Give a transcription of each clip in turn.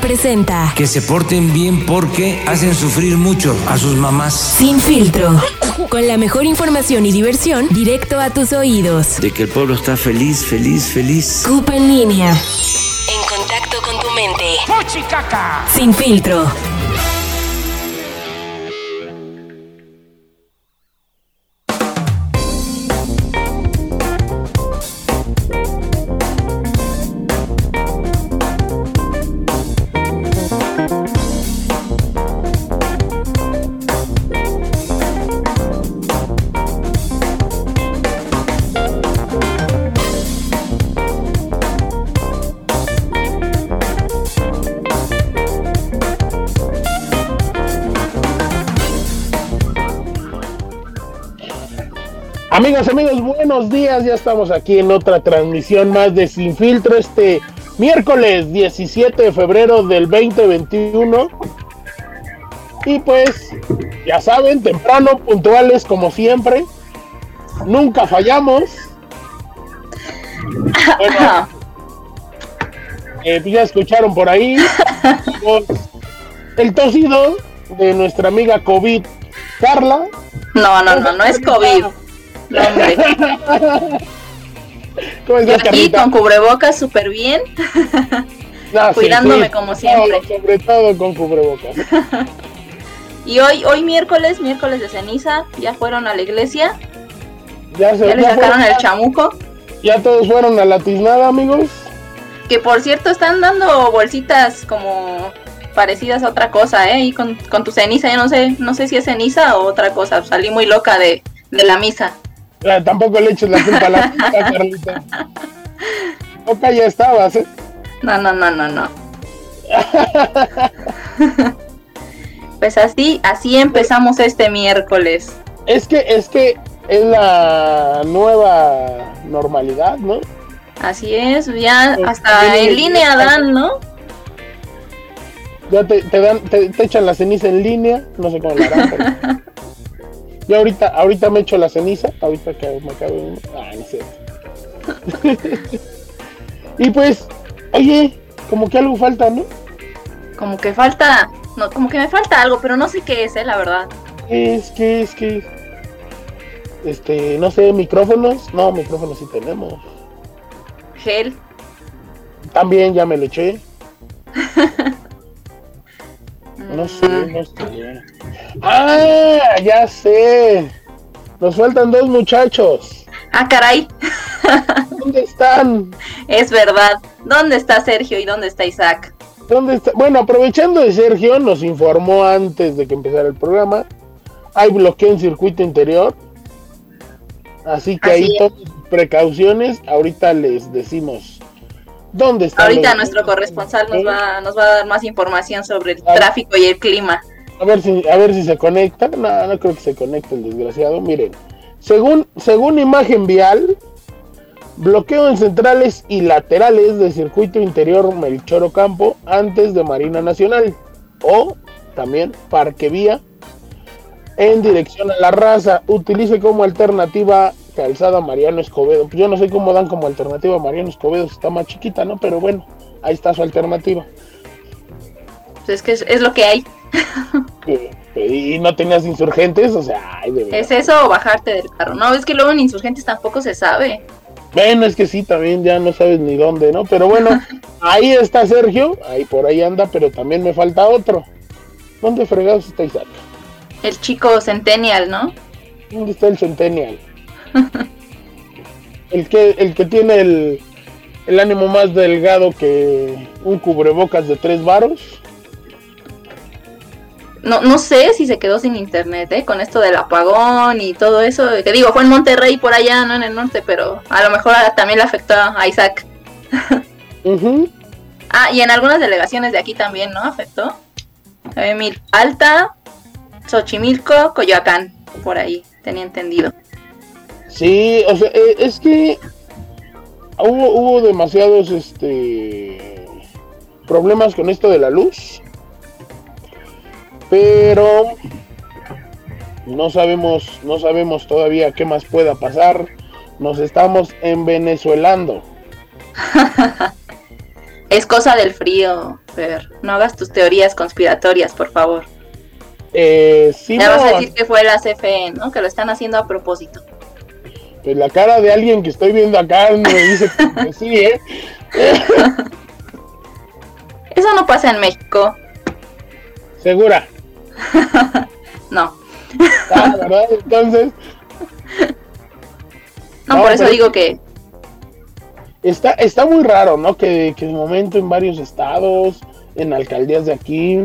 Presenta Que se porten bien porque hacen sufrir mucho a sus mamás. Sin filtro. Con la mejor información y diversión directo a tus oídos. De que el pueblo está feliz, feliz, feliz. CUP en línea. En contacto con tu mente. Sin filtro. Amigas, amigos, buenos días. Ya estamos aquí en otra transmisión más de Sin Filtro este miércoles 17 de febrero del 2021. Y pues, ya saben, temprano, puntuales como siempre. Nunca fallamos. Bueno, eh, pues ya escucharon por ahí el tosido de nuestra amiga COVID, Carla. No, no, no, no es COVID. ¿Cómo Yo aquí con cubrebocas súper bien. Ah, cuidándome sí. como siempre. No, sobre todo con cubrebocas. Y hoy, hoy miércoles, miércoles de ceniza, ya fueron a la iglesia, Ya, se, ya le ya sacaron fueron- el chamuco. ya todos fueron a la tiznada, amigos. Que por cierto están dando bolsitas como parecidas a otra cosa, ¿eh? Y con, con tu ceniza, yo no sé, no sé si es ceniza o otra cosa. Salí muy loca de, de la misa. Ah, tampoco le eches la culpa a la tiza, Carlita. Loca ya estabas, ¿eh? No, no, no, no, no. Pues así, así empezamos este miércoles. Es que, es que es la nueva normalidad, ¿no? Así es, ya Pues, hasta en línea dan, ¿no? Ya te, te dan, te, te echan la ceniza en línea, no sé cómo la harán. pero- Yo ahorita, ahorita me echo la ceniza, ahorita que me acabo de... Ah, no sé. y pues, oye, como que algo falta, ¿no? Como que falta, no, como que me falta algo, pero no sé qué es, eh, la verdad. Es que, es que... Este, no sé, micrófonos. No, micrófonos sí tenemos. Gel. También ya me lo eché. No sé, Mm, no sé. Ah, ya sé. Nos faltan dos muchachos. Ah, caray, ¿Dónde están? es verdad. ¿Dónde está Sergio y dónde está Isaac? ¿Dónde está? Bueno, aprovechando de Sergio, nos informó antes de que empezara el programa. Hay bloqueo en circuito interior. Así que Así ahí precauciones. Ahorita les decimos dónde está. Ahorita nuestro corresponsal nos va, nos va a dar más información sobre el tráfico y el clima. A ver si, a ver si se conecta. No, no creo que se conecte el desgraciado. Miren, según, según imagen vial, bloqueo en centrales y laterales de circuito interior Melchor Ocampo antes de Marina Nacional. O también Parque Vía en dirección a la raza. Utilice como alternativa calzada Mariano Escobedo. Pues yo no sé cómo dan como alternativa Mariano Escobedo, está más chiquita, ¿no? Pero bueno, ahí está su alternativa. Pues es que es lo que hay. Eh, Y no tenías insurgentes, o sea, ay, de verdad. ¿Es eso o bajarte del carro? No, es que luego en insurgentes tampoco se sabe. Bueno, es que sí, también ya no sabes ni dónde, ¿no? Pero bueno, ahí está Sergio, ahí por ahí anda, pero también me falta otro. ¿Dónde fregados está Isaac? El chico Centennial, ¿no? ¿Dónde está el Centennial? El que, el que tiene el, el ánimo más delgado que un cubrebocas de tres varos. No, no sé si se quedó sin internet, ¿eh? Con esto del apagón y todo eso. Que digo, fue en Monterrey por allá, no en el norte, pero a lo mejor también le afectó a Isaac. Ah, y en algunas delegaciones de aquí también, ¿no? Afectó. Eh, Mil- Alta, Xochimilco, Coyoacán, por ahí, tenía entendido. Sí, o sea, eh, es que hubo, hubo demasiados este problemas con esto de la luz. Pero no sabemos, no sabemos todavía qué más pueda pasar. Nos estamos en Venezuelando. Es cosa del frío, Fer. No hagas tus teorías conspiratorias, por favor. Eh, sí, Ya no, vas a decir que fue la CFE, ¿no? Que lo están haciendo a propósito. pues la cara de alguien que estoy viendo acá me dice que sí, ¿eh? Eso no pasa en México. Segura. No. Ah, ¿verdad? Entonces, No, No, por eso digo que está, está muy raro, ¿no? Que, que de momento en varios estados, en alcaldías de aquí.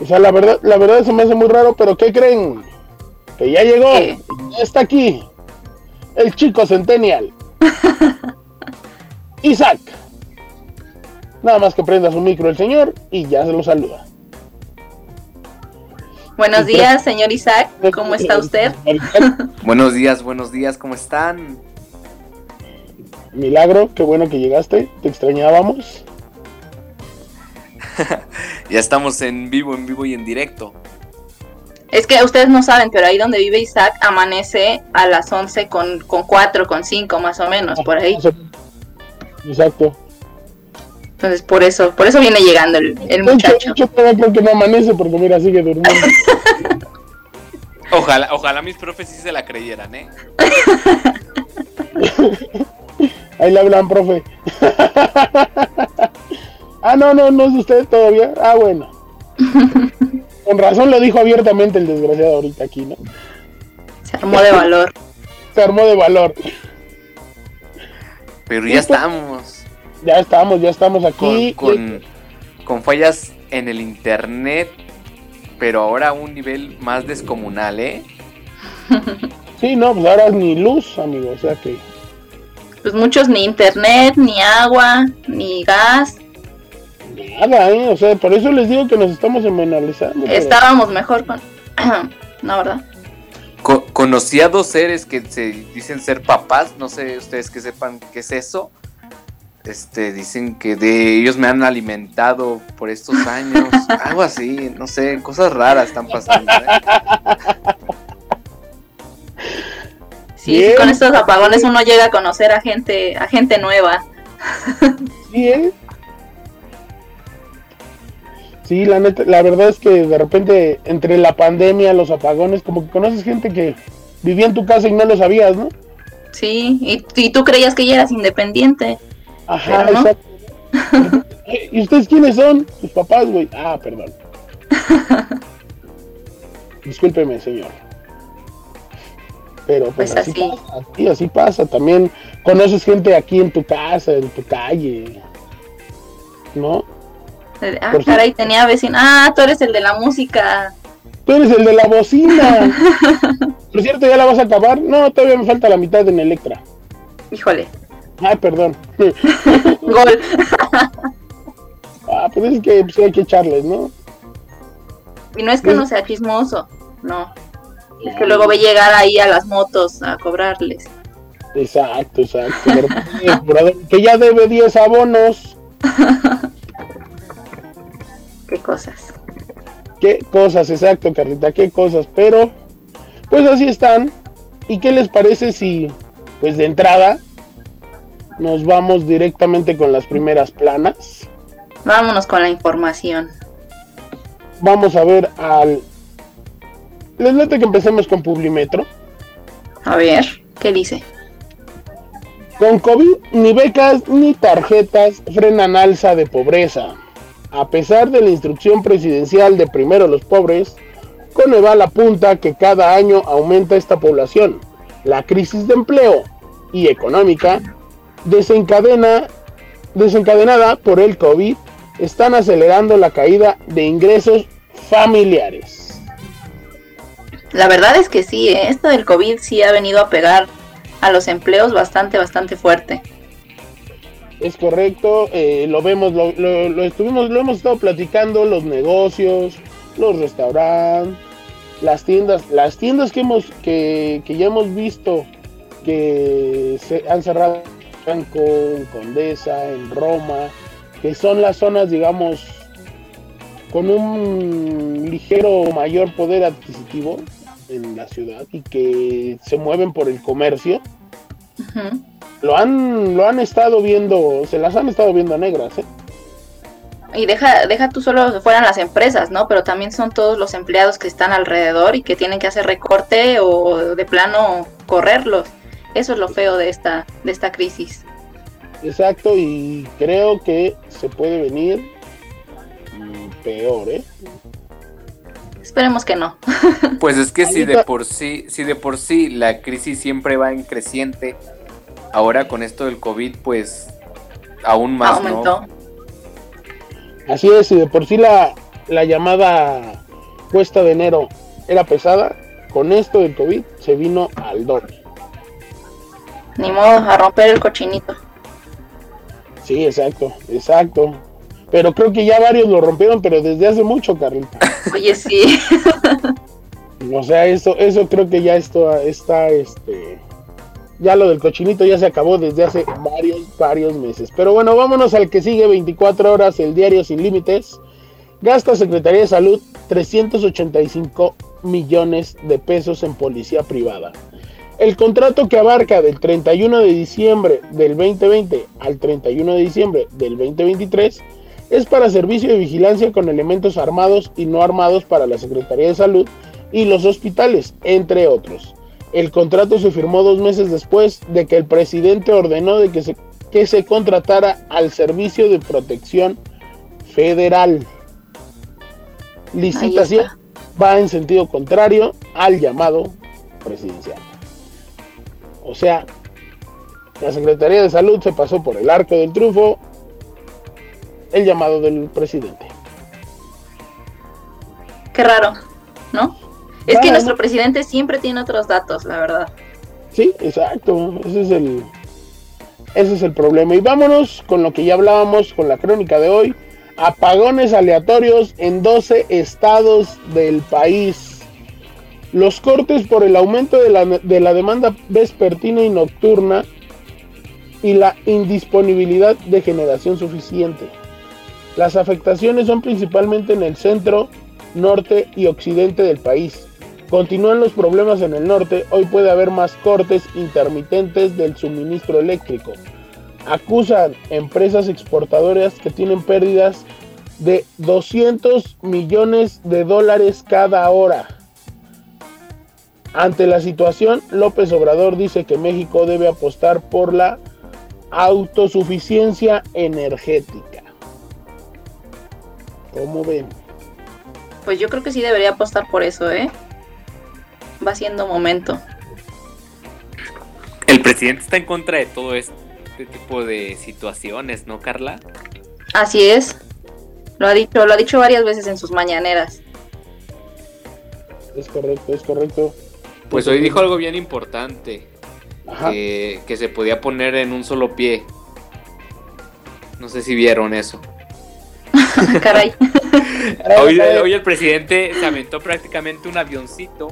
O sea, la verdad, la verdad se me hace muy raro, pero ¿qué creen? Que ya llegó, ¿Qué? ya está aquí. El chico Centennial. Isaac. Nada más que prenda su micro el señor y ya se lo saluda. Buenos días, señor Isaac. ¿Cómo está usted? Buenos días, buenos días, ¿cómo están? Milagro, qué bueno que llegaste, te extrañábamos. Ya estamos en vivo, en vivo y en directo. Es que ustedes no saben, pero ahí donde vive Isaac amanece a las 11 con, con 4, con 5 más o menos, por ahí. Exacto. Entonces, por eso, por eso viene llegando el, el muchacho. yo todavía creo que no amanece porque mira, sigue durmiendo. Ojalá, ojalá mis profes sí se la creyeran, ¿eh? Ahí le hablan, profe. ah, no, no, no es usted todavía. Ah, bueno. Con razón lo dijo abiertamente el desgraciado ahorita aquí, ¿no? Se armó de valor. Se armó de valor. Pero ya estamos Ya estamos, ya estamos aquí. con, con fallas en el internet, pero ahora a un nivel más descomunal, ¿eh? Sí, no, pues ahora es ni luz, amigo. O sea que. Pues muchos ni internet, ni agua, ni gas. Nada, ¿eh? O sea, por eso les digo que nos estamos semanalizando. pero- Estábamos mejor con... no, ¿verdad? Co- conocí a dos seres que se dicen ser papás, no sé ustedes que sepan qué es eso. Este, dicen que de ellos me han alimentado por estos años, algo así, no sé, cosas raras están pasando. ¿eh? Sí, Bien. sí, con estos apagones uno llega a conocer a gente, a gente nueva. Sí, ¿eh? Sí, la neta, la verdad es que de repente entre la pandemia, los apagones, como que conoces gente que vivía en tu casa y no lo sabías, ¿no? Sí, y, y tú creías que ya eras independiente. Ajá, no. exacto. ¿Y ustedes quiénes son? Tus papás, güey. Ah, perdón. Discúlpeme, señor. Pero pues, Pues así, así. pasa, así, así pasa. También conoces gente aquí en tu casa, en tu calle. ¿No? Ah, Por caray, tenía vecino. Ah, tú eres el de la música. Tú eres el de la bocina. Por cierto, ¿ya la vas a acabar? No, todavía me falta la mitad en Electra. Híjole, Ay, perdón. gol. Ah, pues es que pues, hay que echarles, ¿no? Y no es que no sea chismoso, no. Es que luego ve llegar ahí a las motos a cobrarles. Exacto, exacto. Que ya debe 10 abonos. Qué cosas. Qué cosas, exacto, Carlita, qué cosas. Pero, pues así están. ¿Y qué les parece si, pues de entrada, nos vamos directamente con las primeras planas? Vámonos con la información. Vamos a ver al... Les late que empecemos con Publimetro. A ver, ¿qué dice? Con COVID, ni becas ni tarjetas frenan alza de pobreza. A pesar de la instrucción presidencial de primero los pobres, Coneval apunta que cada año aumenta esta población. La crisis de empleo y económica desencadena, desencadenada por el COVID están acelerando la caída de ingresos familiares. La verdad es que sí, ¿eh? esto del COVID sí ha venido a pegar a los empleos bastante, bastante fuerte. Es correcto, eh, lo vemos, lo, lo- lo estuvimos, lo hemos estado platicando, los negocios, los restaurantes, las tiendas, las tiendas que hemos, que, que ya hemos visto que se han cerrado en Franco, en Condesa, en Roma, que son las zonas, digamos, con un ligero mayor poder adquisitivo en la ciudad y que se mueven por el comercio. Lo han, lo han estado viendo, se las han estado viendo negras, ¿eh? Y deja, deja tú solo fueran las empresas, ¿no? Pero también son todos los empleados que están alrededor y que tienen que hacer recorte o de plano correrlos. Eso es lo feo de esta, de esta crisis. Exacto, y creo que se puede venir peor, ¿eh? Esperemos que no. Pues es que si de por sí, si de por sí la crisis siempre va en creciente, ahora con esto del COVID, pues aún más, Aumentó. Así es, si de por sí la, la llamada cuesta de enero era pesada, con esto del COVID se vino al doble. Ni modo, a romper el cochinito. Sí, exacto, exacto. Pero creo que ya varios lo rompieron, pero desde hace mucho, Carlita. Oye, sí. o sea, eso, eso creo que ya esto está, este, ya lo del cochinito ya se acabó desde hace varios, varios meses. Pero bueno, vámonos al que sigue 24 horas, el diario sin límites. Gasta Secretaría de Salud 385 millones de pesos en policía privada. El contrato que abarca del 31 de diciembre del 2020 al 31 de diciembre del 2023 es para servicio de vigilancia con elementos armados y no armados para la Secretaría de Salud y los hospitales, entre otros. El contrato se firmó dos meses después de que el presidente ordenó de que, se, que se contratara al Servicio de Protección Federal. Licitación va en sentido contrario al llamado presidencial. O sea, la Secretaría de Salud se pasó por el arco del triunfo el llamado del presidente. Qué raro, ¿no? Es que nuestro presidente siempre tiene otros datos, la verdad. Sí, exacto. Ese es el ese es el problema. Y vámonos con lo que ya hablábamos con la crónica de hoy. Apagones aleatorios en 12 estados del país. Los cortes por el aumento de la, de la demanda vespertina y nocturna y la indisponibilidad de generación suficiente. Las afectaciones son principalmente en el centro, norte y occidente del país. Continúan los problemas en el norte, hoy puede haber más cortes intermitentes del suministro eléctrico. Acusan empresas exportadoras que tienen pérdidas de 200 millones de dólares cada hora. Ante la situación, López Obrador dice que México debe apostar por la autosuficiencia energética. ¿Cómo ven? Pues yo creo que sí debería apostar por eso, ¿eh? Va siendo momento. El presidente está en contra de todo este tipo de situaciones, ¿no, Carla? Así es. Lo ha dicho, lo ha dicho varias veces en sus mañaneras. Es correcto, es correcto. Pues hoy dijo algo bien importante. Que, que se podía poner en un solo pie. No sé si vieron eso. Caray. hoy, el presidente se aventó prácticamente un avioncito.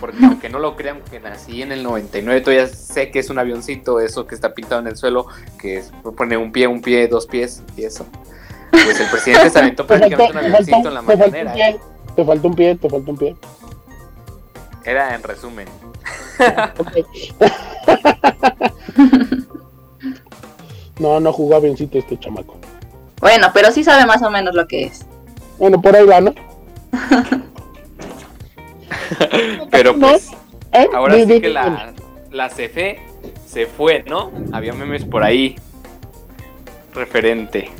Porque aunque no lo crean, que nací en el 99, todavía sé que es un avioncito, eso que está pintado en el suelo, que pone un pie, un pie, dos pies y eso. Pues el presidente se aventó prácticamente un avioncito en la mañanera. Te faltó un pie, te faltó un pie. Era en resumen. no, no jugó avioncito este chamaco. Bueno, pero sí sabe más o menos lo que es. Bueno, por ahí va, ¿no? pero pues, ¿Eh? ahora sí que la, la CFE se fue, ¿no? Había memes por ahí. Referente.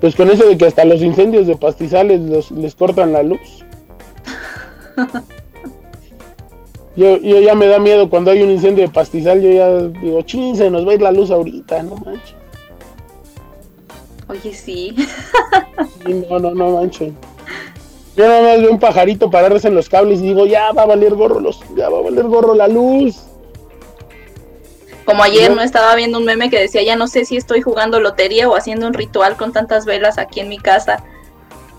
Pues con eso de que hasta los incendios de pastizales les cortan la luz. Yo, yo ya me da miedo cuando hay un incendio de pastizal, yo ya digo, ching, se nos va a ir la luz ahorita, no manches. Oye, sí. no, no, no manchen. Yo nada más veo un pajarito pararse en los cables y digo, ya va a valer gorro los, ya va a valer gorro la luz. Como ayer no, estaba viendo un meme que decía, ya no sé si estoy jugando lotería o haciendo un ritual con tantas velas aquí en mi casa.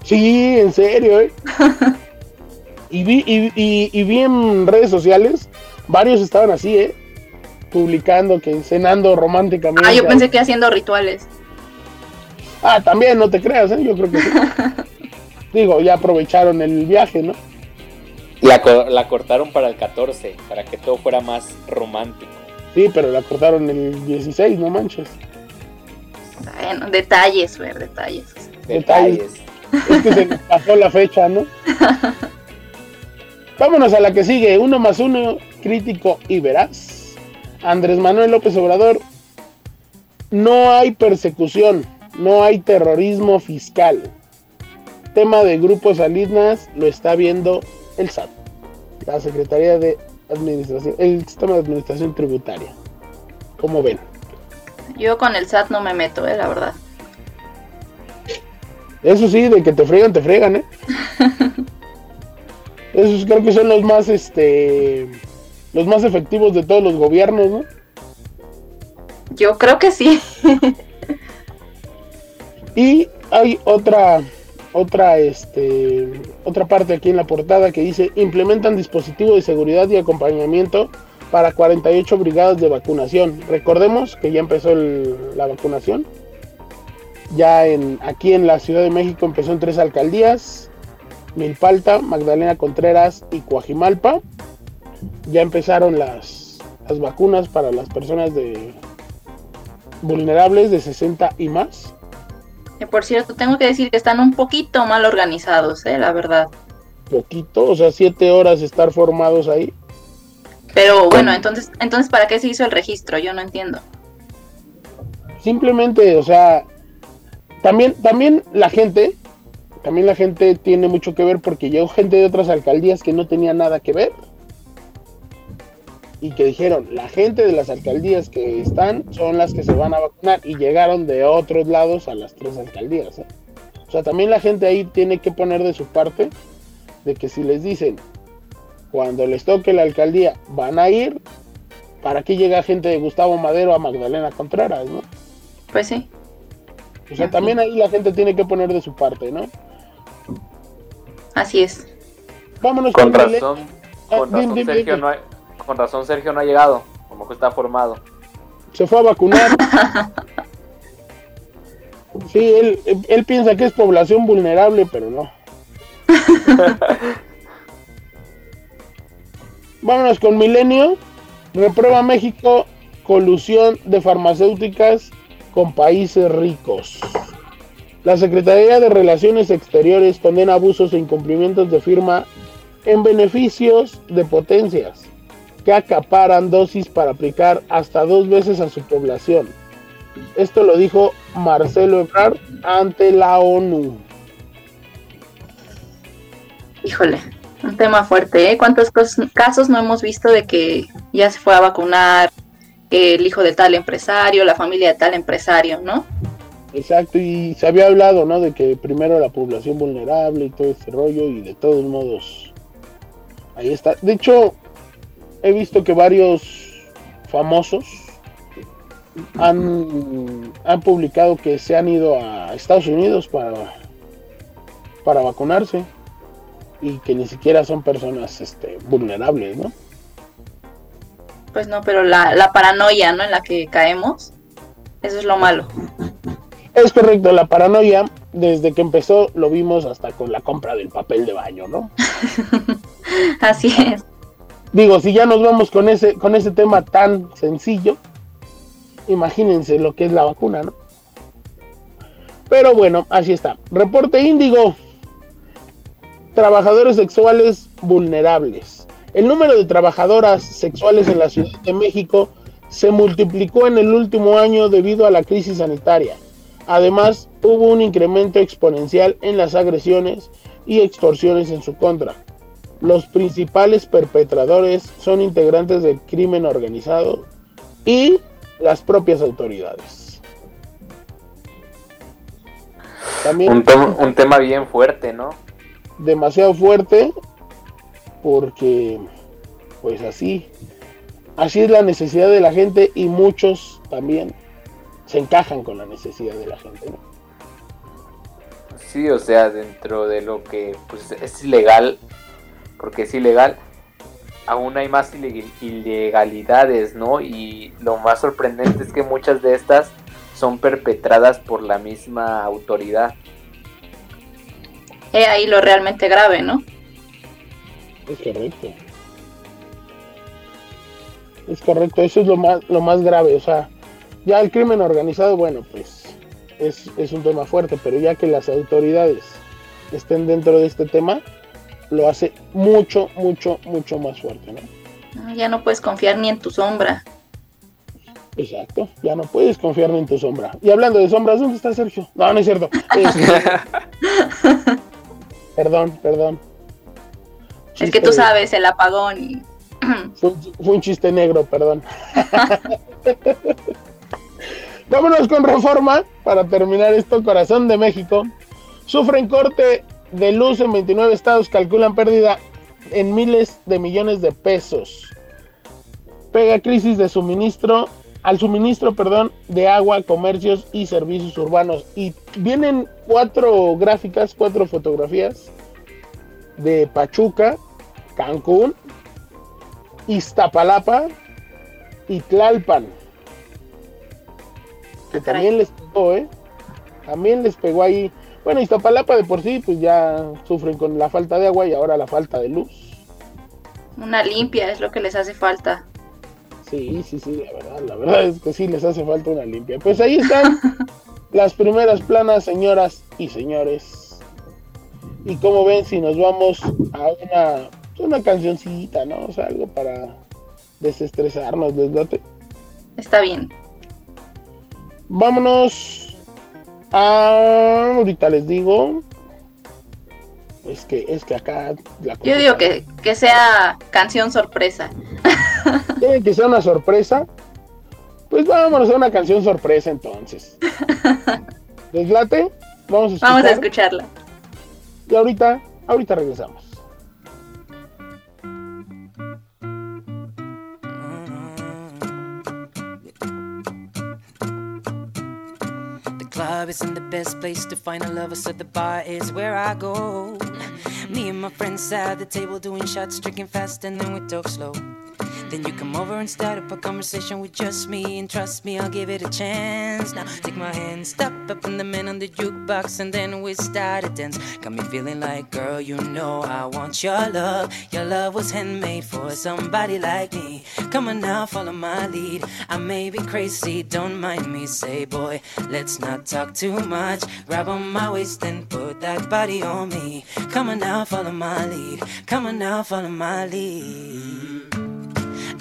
Sí, en serio, ¿eh? y, vi, y, y vi en redes sociales, varios estaban así, ¿eh? Publicando que cenando románticamente. Ah, yo pensé que haciendo rituales. Ah, también, no te creas, ¿eh? yo creo que sí. Digo, ya aprovecharon el viaje, ¿no? La, la cortaron para el 14, para que todo fuera más romántico. Sí, pero la cortaron el 16, no manches. Bueno, detalles, ver, detalles. Detalles. Es que se pasó la fecha, ¿no? Vámonos a la que sigue. Uno más uno, crítico y veraz. Andrés Manuel López Obrador. No hay persecución, no hay terrorismo fiscal. Tema de grupos salinas lo está viendo el SAT, la Secretaría de Administración, el Sistema de Administración Tributaria. ¿Cómo ven? Yo con el SAT no me meto, eh, la verdad. Eso sí, de que te fregan, te fregan, ¿eh? Esos creo que son los más, este, los más efectivos de todos los gobiernos, ¿no? Yo creo que sí. y hay otra, otra, este, otra parte aquí en la portada que dice implementan dispositivo de seguridad y acompañamiento para 48 brigadas de vacunación. Recordemos que ya empezó la vacunación. Ya en, aquí en la Ciudad de México empezó en tres alcaldías, Milpalta, Magdalena Contreras y Coajimalpa. Ya empezaron las, las vacunas para las personas de vulnerables de 60 y más. por cierto, tengo que decir que están un poquito mal organizados, ¿eh? la verdad. Poquito, o sea, siete horas estar formados ahí. Pero bueno, entonces, entonces ¿para qué se hizo el registro? Yo no entiendo. Simplemente, o sea, también, también la gente, también la gente tiene mucho que ver porque llegó gente de otras alcaldías que no tenía nada que ver y que dijeron, la gente de las alcaldías que están son las que se van a vacunar y llegaron de otros lados a las tres alcaldías. ¿eh? O sea, también la gente ahí tiene que poner de su parte de que si les dicen, cuando les toque la alcaldía van a ir, ¿para qué llega gente de Gustavo Madero a Magdalena Contreras, no? Pues sí. O sea, también ahí la gente tiene que poner de su parte, ¿no? Así es. Vámonos con, razón. Ah, con razón, Sergio, no con razón Sergio no ha llegado, como que está formado. Se fue a vacunar. sí, él, él piensa que es población vulnerable, pero no. Vámonos con Milenio. Reprueba México colusión de farmacéuticas con países ricos. La Secretaría de Relaciones Exteriores condena abusos e incumplimientos de firma en beneficios de potencias que acaparan dosis para aplicar hasta dos veces a su población. Esto lo dijo Marcelo Ebrard ante la ONU. Híjole, un tema fuerte, ¿eh? ¿Cuántos casos no hemos visto de que ya se fue a vacunar el hijo de tal empresario, la familia de tal empresario, ¿no? Exacto, y se había hablado, ¿no? De que primero la población vulnerable y todo este rollo, y de todos modos, ahí está. De hecho, he visto que varios famosos han, han publicado que se han ido a Estados Unidos para, para vacunarse y que ni siquiera son personas este, vulnerables, ¿no? Pues no, pero la, la paranoia, ¿no? En la que caemos, eso es lo malo. Es correcto, la paranoia, desde que empezó, lo vimos hasta con la compra del papel de baño, ¿no? Así es. Digo, si ya nos vamos con ese, con ese tema tan sencillo, imagínense lo que es la vacuna, ¿no? Pero bueno, así está. Reporte Índigo trabajadores sexuales vulnerables. El número de trabajadoras sexuales en la Ciudad de México se multiplicó en el último año debido a la crisis sanitaria. Además, hubo un incremento exponencial en las agresiones y extorsiones en su contra. Los principales perpetradores son integrantes del crimen organizado y las propias autoridades. También, un tema bien fuerte, ¿no? demasiado fuerte porque pues así así es la necesidad de la gente y muchos también se encajan con la necesidad de la gente ¿no? sí o sea dentro de lo que pues es ilegal porque es ilegal aún hay más ilegalidades no y lo más sorprendente es que muchas de estas son perpetradas por la misma autoridad es ahí lo realmente grave, ¿no? Es correcto. es correcto, eso es lo más, lo más grave, o sea, ya el crimen organizado, bueno, pues es, es un tema fuerte, pero ya que las autoridades estén dentro de este tema, lo hace mucho, mucho, mucho más fuerte, ¿no? Ya no puedes confiar ni en tu sombra. Exacto, ya no puedes confiar ni en tu sombra. Y hablando de sombras, ¿dónde está Sergio? No, no es cierto. Este, perdón, perdón. es que tú sabes, el apagón y... fue, un chiste negro, perdón. Vámonos con reforma para terminar esto. Corazón de México. Sufren corte de luz en 29 estados, calculan pérdida en miles de millones de pesos. Pega crisis de suministro al suministro, perdón, de agua, comercios y servicios urbanos. Y vienen cuatro gráficas, cuatro fotografías de Pachuca, Cancún, Iztapalapa y Tlalpan. Que también les pegó, ¿eh? También les pegó ahí. Bueno, Iztapalapa de por sí, pues ya sufren con la falta de agua y ahora la falta de luz. Una limpia es lo que les hace falta. Sí, sí, sí, la verdad, la verdad es que sí les hace falta una limpia. Pues ahí están las primeras planas, señoras y señores. Y como ven, si nos vamos a una, una cancioncita, ¿no? O sea, algo para desestresarnos, desdate. Está bien. Vámonos a. Ahorita les digo. Es que, es que acá. Yo digo que, que sea canción sorpresa. Tiene que ser una sorpresa. Pues vámonos a una canción sorpresa entonces. Deslate, vamos a Vamos a escucharla. Y ahorita, ahorita regresamos. Club isn't the best place to find a lover, so the bar is where I go. Me and my friends sat at the table doing shots, drinking fast, and then we talk slow. Then you come over and start up a conversation with just me. And trust me, I'll give it a chance. Now take my hand, stop up in the man on the jukebox, and then we start to dance. Got me feeling like, girl, you know I want your love. Your love was handmade for somebody like me. Come on now, follow my lead. I may be crazy, don't mind me. Say, boy, let's not talk too much. Grab on my waist and put that body on me. Come on now, follow my lead. Come on now, follow my lead.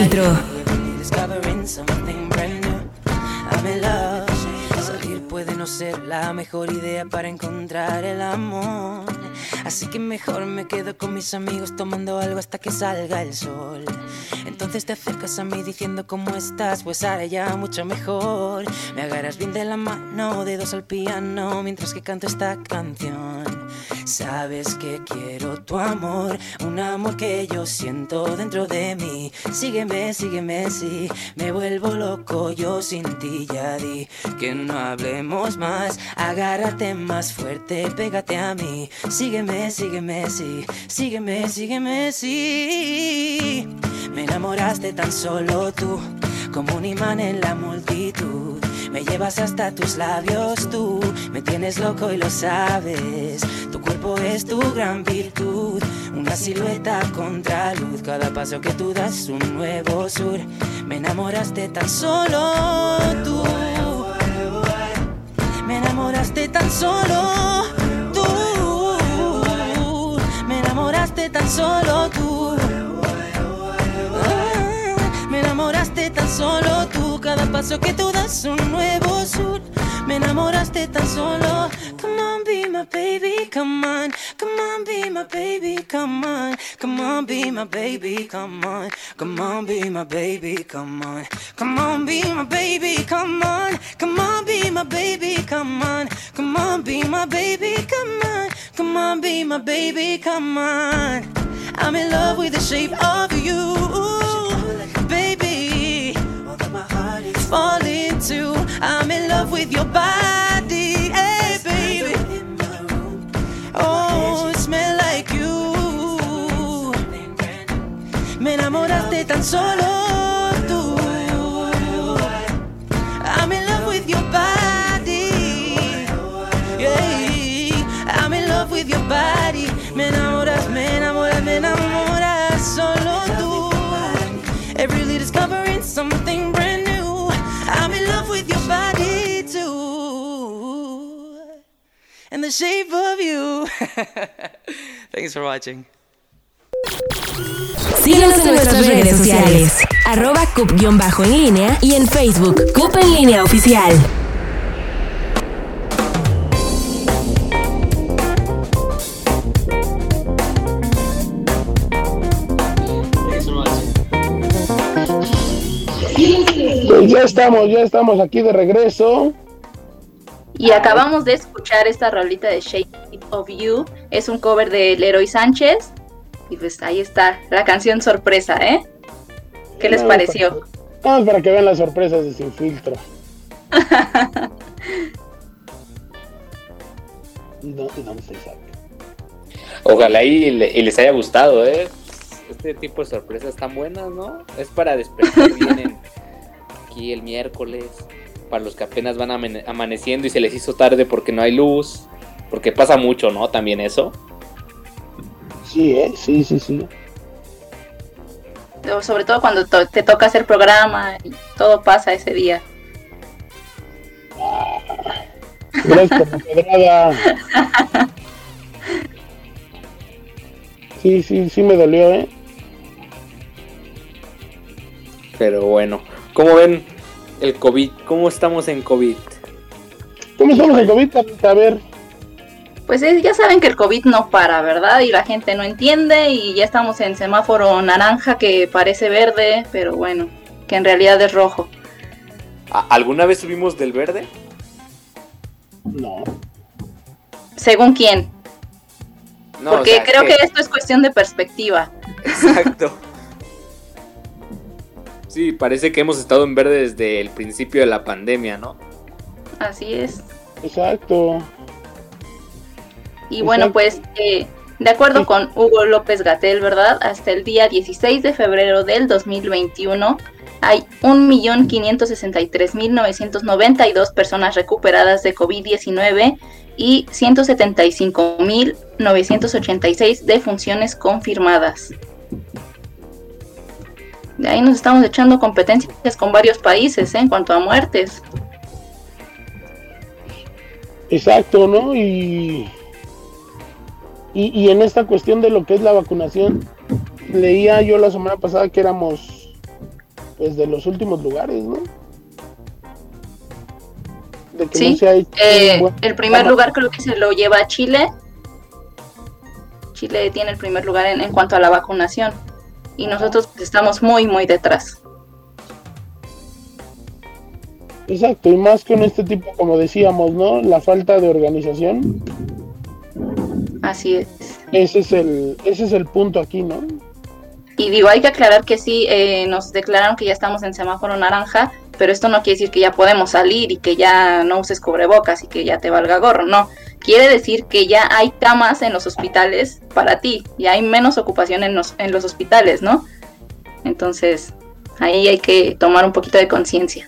Filtro. Ser la mejor idea para encontrar el amor. Así que mejor me quedo con mis amigos tomando algo hasta que salga el sol. Entonces te acercas a mí diciendo cómo estás, pues haré ya mucho mejor. Me agarras bien de la mano, dedos al piano mientras que canto esta canción. Sabes que quiero tu amor, un amor que yo siento dentro de mí. Sígueme, sígueme, sí, me vuelvo loco yo sin ti ya di que no hablemos Agárrate más fuerte, pégate a mí. Sígueme, sígueme, sí, sígueme, sígueme, sí. Me enamoraste tan solo tú, como un imán en la multitud. Me llevas hasta tus labios tú, me tienes loco y lo sabes. Tu cuerpo es tu gran virtud, una silueta contra luz. Cada paso que tú das un nuevo sur. Me enamoraste tan solo tú. Me enamoraste tan solo tú. Me enamoraste tan solo tú. Ah, me enamoraste tan solo tú cada paso que tú das un nuevo sur. Me enamoraste tan solo. Come on, be my baby, come on. Come on, be my baby, come on. Come on, be my baby, come on. Come on, be my baby, come on. Come on, be my baby, come on. Come on, be my baby, come on. Come on, be my baby, come on. Come on, be my baby, come on. I'm in love with the shape of you, Falling into. I'm in love with your body, hey, baby. Oh, smell like you. Me enamoraste tan solo And the shape of you. Thanks for watching. Síguenos en nuestras redes sociales. Arroba cup-en línea y en Facebook, Cup en línea oficial. Pues ya estamos, ya estamos aquí de regreso. Y acabamos de escuchar esta rolita de Shape of You. Es un cover de Leroy Sánchez. Y pues ahí está la canción sorpresa, ¿eh? ¿Qué les pareció? para- Vamos para que vean las sorpresas de Sin Filtro. No, no se sabe. Ojalá y, le- y les haya gustado, ¿eh? Este tipo de sorpresas tan buenas, ¿no? Es para despertar bien en- aquí el miércoles. Para los que apenas van amane- amaneciendo y se les hizo tarde porque no hay luz. Porque pasa mucho, ¿no? También eso. Sí, ¿eh? Sí, sí, sí. Sobre todo cuando to- te toca hacer programa y todo pasa ese día. Pedrada. Sí, sí, sí me dolió, ¿eh? Pero bueno. ¿Cómo ven el COVID? ¿Cómo estamos en COVID? ¿Cómo estamos en COVID? A ver, Pues ya saben que el COVID no para, ¿verdad? Y la gente no entiende y ya estamos en semáforo naranja que parece verde, pero bueno, que en realidad es rojo. ¿A- ¿Alguna vez subimos del verde? no. Según quién. No, o Porque sea, creo que esto es cuestión de perspectiva. Exacto. Sí, parece que hemos estado en verde desde el principio de la pandemia, ¿no? Así es. Exacto. Y bueno, Exacto. pues eh, de acuerdo con Hugo López Gatel, ¿verdad? Hasta el día 16 de febrero del 2021 hay 1.563.992 personas recuperadas de COVID-19 y 175.986 defunciones confirmadas. De ahí nos estamos echando competencias con varios países ¿eh? en cuanto a muertes. Exacto, ¿no? Y, y, y en esta cuestión de lo que es la vacunación, leía yo la semana pasada que éramos pues de los últimos lugares, ¿no? De que Sí, no se Eh, el primer trabajo. lugar creo que se lo lleva Chile. Chile tiene el primer lugar en, en cuanto a la vacunación. Y nosotros pues, estamos muy, muy detrás. Exacto, y más con este tipo, como decíamos, ¿no? La falta de organización, Así es. ese es el, ese es el punto aquí, ¿no? Y digo, hay que aclarar que sí, eh, nos declararon que ya estamos en semáforo naranja, pero esto no quiere decir que ya podemos salir y que ya no uses cubrebocas y que ya te valga gorro, no. Quiere decir que ya hay camas en los hospitales para ti, ya hay menos ocupación en los, en los hospitales, ¿no? Entonces, ahí hay que tomar un poquito de conciencia.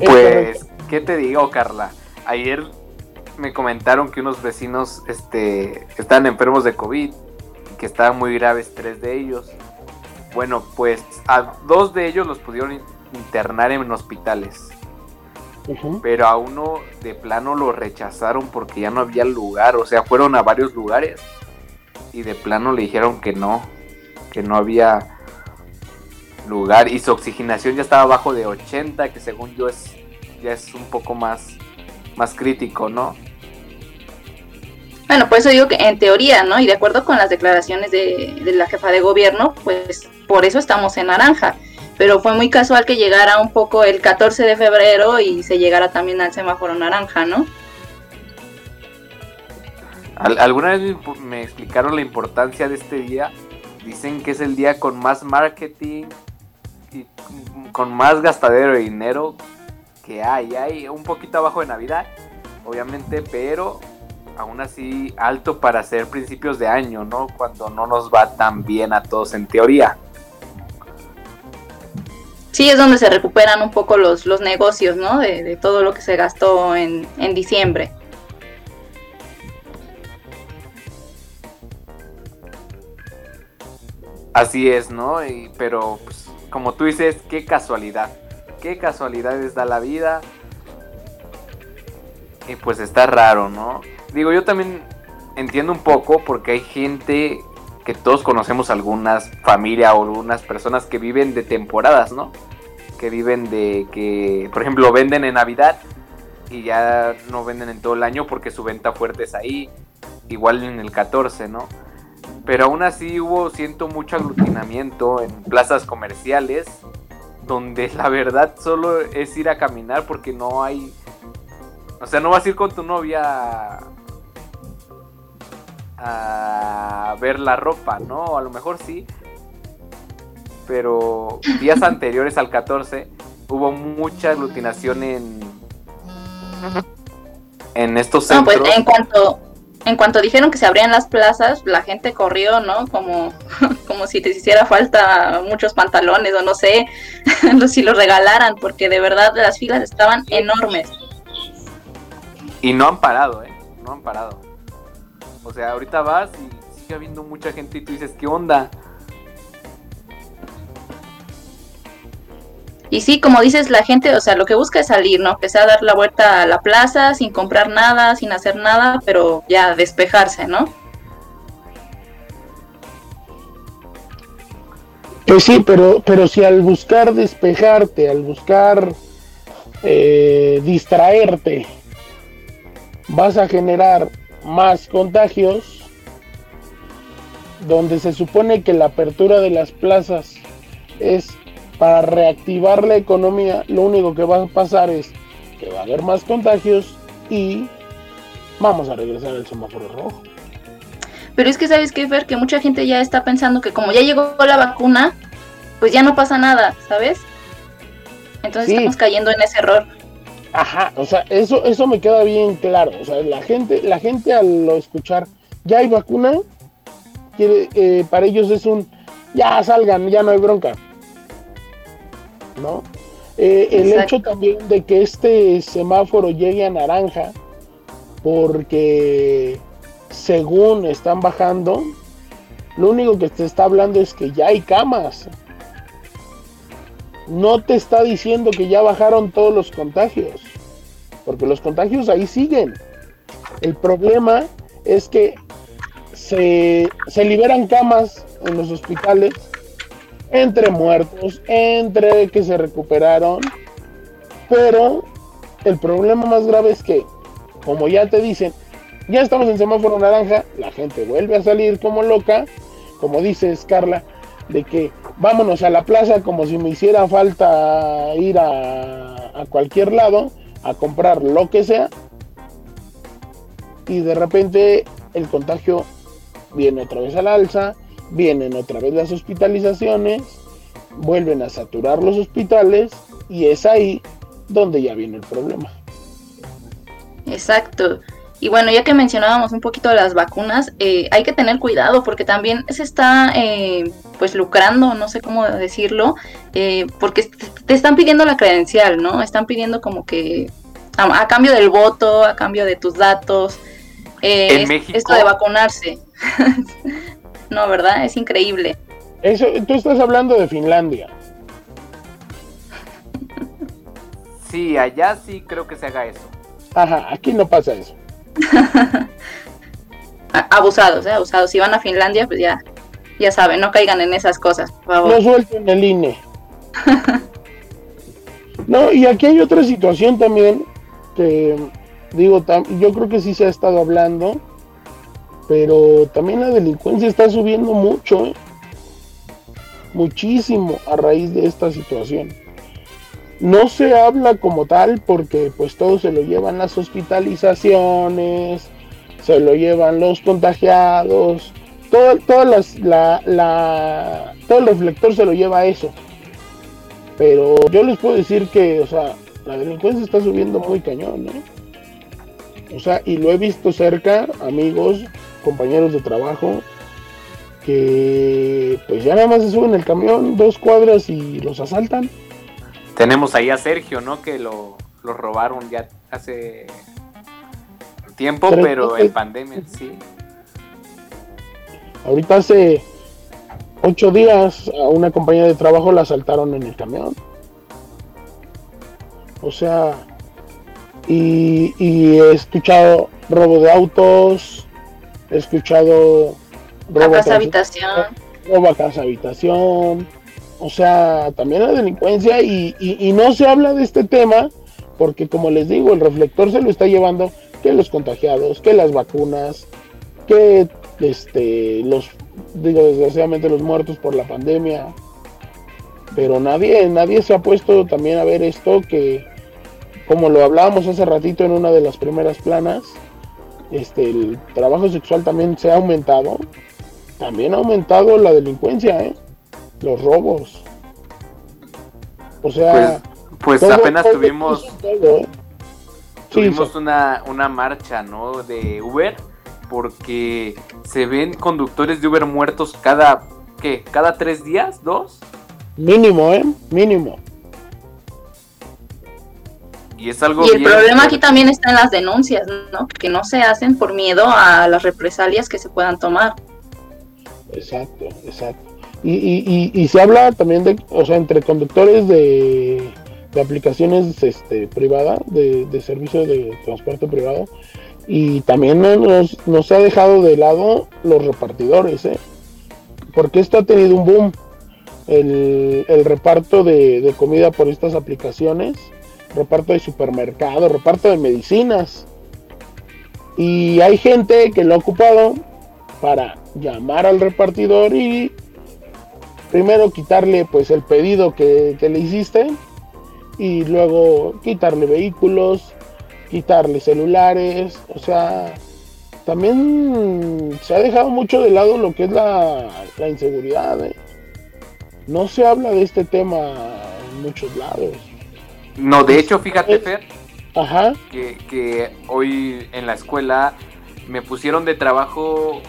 Es Pues. ¿qué te digo, Carla? Ayer me comentaron que unos vecinos este, estaban enfermos de COVID que estaban muy graves tres de ellos. Bueno, pues a dos de ellos los pudieron in- internar en hospitales, Pero a uno de plano lo rechazaron porque ya no había lugar, o sea, fueron a varios lugares y de plano le dijeron que no, que no había lugar y su oxigenación ya estaba abajo de 80, que según yo es ya es un poco más más crítico, ¿no? Bueno, por eso digo que en teoría, ¿no? Y de acuerdo con las declaraciones de, de la jefa de gobierno, pues por eso estamos en naranja. Pero fue muy casual que llegara un poco el 14 de febrero y se llegara también al semáforo naranja, ¿no? Al- alguna vez me, explicaron la importancia de este día. Dicen que es el día con más marketing y con más gastadero de dinero que hay. Hay un poquito abajo de Navidad, obviamente, pero aún así alto para ser principios de año, ¿no? Cuando no nos va tan bien a todos en teoría. Sí, es donde se recuperan un poco los, los negocios, ¿no? De, de todo lo que se gastó en, en diciembre. Así es, ¿no? Y- pero, pues, como tú dices, qué casualidad. Qué casualidades da la vida. Y pues está raro, ¿no? Digo, yo también entiendo un poco porque hay gente que todos conocemos algunas familia o algunas personas que viven de temporadas, ¿no? Que viven de que, por ejemplo, venden en Navidad y ya no venden en todo el año porque su venta fuerte es ahí. Igual en el 14, ¿no? Pero aún así hubo, siento, mucho aglutinamiento en plazas comerciales, donde la verdad solo es ir a caminar porque no hay... O sea, no vas a ir con tu novia a, ver la ropa, ¿no? A lo mejor sí. Pero días anteriores al 14 hubo mucha aglutinación en... En estos No, centros. pues en cuanto, en cuanto dijeron que se abrían las plazas, la gente corrió, ¿no? Como, como si te hiciera falta muchos pantalones o no sé, si los regalaran, porque de verdad las filas estaban enormes. Y no han parado, ¿eh? No han parado. O sea, ahorita vas y sigue habiendo mucha gente y tú dices, ¿qué onda? Y sí, como dices, la gente, o sea, lo que busca es salir, ¿no? Que sea dar la vuelta a la plaza sin comprar nada, sin hacer nada, pero ya despejarse, ¿no? Pues sí, pero, pero si al buscar despejarte, al buscar eh, distraerte, vas a generar más contagios, donde se supone que la apertura de las plazas es para reactivar la economía, lo único que va a pasar es que va a haber más contagios y vamos a regresar al semáforo rojo. Pero es que sabes qué, Fer, que mucha gente ya está pensando que como ya llegó la vacuna, pues ya no pasa nada, ¿sabes? Entonces Sí. estamos cayendo en ese error. Ajá, o sea, eso, eso me queda bien claro. O sea, la gente, la gente al escuchar ya hay vacuna, quiere, eh, para ellos es un ya salgan, ya no hay bronca. ¿No? Eh, el hecho también de que este semáforo llegue a naranja, porque según están bajando, lo único que te está hablando es que ya hay camas. No te está diciendo que ya bajaron todos los contagios, porque los contagios ahí siguen. El problema es que se, se liberan camas en los hospitales entre muertos, entre que se recuperaron, pero el problema más grave es que, como ya te dicen, ya estamos en semáforo naranja, la gente vuelve a salir como loca, como dices Carla, de que vámonos a la plaza como si me hiciera falta ir a, cualquier lado a comprar lo que sea y de repente el contagio viene otra vez al alza, vienen otra vez las hospitalizaciones, vuelven a saturar los hospitales y es ahí donde ya viene el problema. Exacto. Y bueno, ya que mencionábamos un poquito de las vacunas, eh, hay que tener cuidado porque también se está eh, pues lucrando, no sé cómo decirlo, eh, porque te- están pidiendo la credencial, ¿no? Están pidiendo como que a, a cambio del voto, a cambio de tus datos, eh, En es- México- esto de vacunarse. no, ¿verdad? Es increíble. Eso, tú estás hablando de Finlandia. Sí, allá sí creo que se haga eso. Ajá, aquí no pasa eso. Abusados, ¿eh? Abusados. Si van a Finlandia, pues ya, ya saben, no caigan en esas cosas, por favor. No suelten el INE. No, y aquí hay otra situación también que digo, tam- yo creo que sí se ha estado hablando, pero también la delincuencia está subiendo mucho, ¿eh? muchísimo a raíz de esta situación. No se habla como tal porque pues todo se lo llevan las hospitalizaciones, se lo llevan los contagiados, todo, la, todo el reflector se lo lleva a eso. Pero yo les puedo decir que, o sea, la delincuencia está subiendo muy cañón, ¿no? O sea, y lo he visto cerca, amigos, compañeros de trabajo, que pues ya nada más se suben el camión dos cuadras y los asaltan. Tenemos ahí a Sergio, ¿no? Que lo, lo robaron ya hace tiempo, pero en pandemia, sí. Ahorita hace ocho días a una compañía de trabajo la asaltaron en el camión. O sea, y, y he escuchado robo de autos, he escuchado robo a casa habitación. robo a casa habitación. O sea, también la delincuencia y, no se habla de este tema porque como les digo, el reflector se lo está llevando que los contagiados, que las vacunas, que este los digo desgraciadamente los muertos por la pandemia. Pero nadie nadie se ha puesto también a ver esto que como lo hablábamos hace ratito en una de las primeras planas, este el trabajo sexual también se ha aumentado. También ha aumentado la delincuencia, ¿eh? Los robos. O sea, Pues todo- apenas todo- tuvimos todo, ¿eh? Tuvimos sí. una, una marcha, ¿no? De Uber, porque se ven conductores de Uber muertos cada, ¿qué? ¿Cada tres días? ¿Dos? mínimo, ¿eh? Mínimo. Y es algo Y el bien problema aquí también está en las denuncias, ¿no? Que no se hacen por miedo a las represalias que se puedan tomar. Exacto, exacto. Y, y, y, se habla también de, o sea, entre conductores de, aplicaciones este, privadas, de, de servicio de transporte privado, y también no nos, nos ha dejado de lado los repartidores, ¿eh? Porque esto ha tenido un boom, el, el reparto de, de comida por estas aplicaciones, reparto de supermercado, reparto de medicinas. Y hay gente que lo ha ocupado para llamar al repartidor y primero quitarle pues el pedido que, que le hiciste y luego quitarle vehículos, quitarle celulares, o sea, también se ha dejado mucho de lado lo que es la, la inseguridad. ¿eh? No se habla de este tema en muchos lados. No, de hecho, fíjate, Fer, Ajá, que, que hoy en la escuela me pusieron de trabajo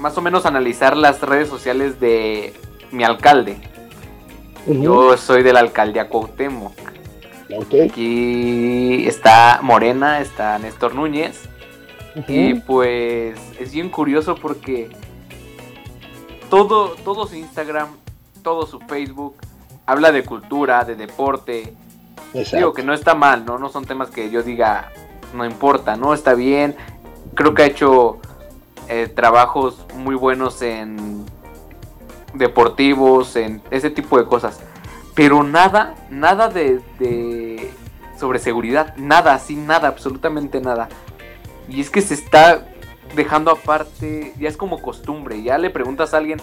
más o menos analizar las redes sociales de mi alcalde. Yo soy de la alcaldía Cuauhtémoc. ok, Aquí está Morena, está Néstor Núñez. Y pues es bien curioso porque todo, todo su Instagram, todo su Facebook habla de cultura, de deporte. exacto. Digo que no está mal, ¿no? No son temas que yo diga no importa, ¿no? Está bien. Creo que ha hecho eh, trabajos muy buenos en deportivos, en ese tipo de cosas. Pero nada, nada de, de sobre seguridad, nada, así, nada, absolutamente nada. Y es que se está dejando aparte, ya es como costumbre, ya le preguntas a alguien,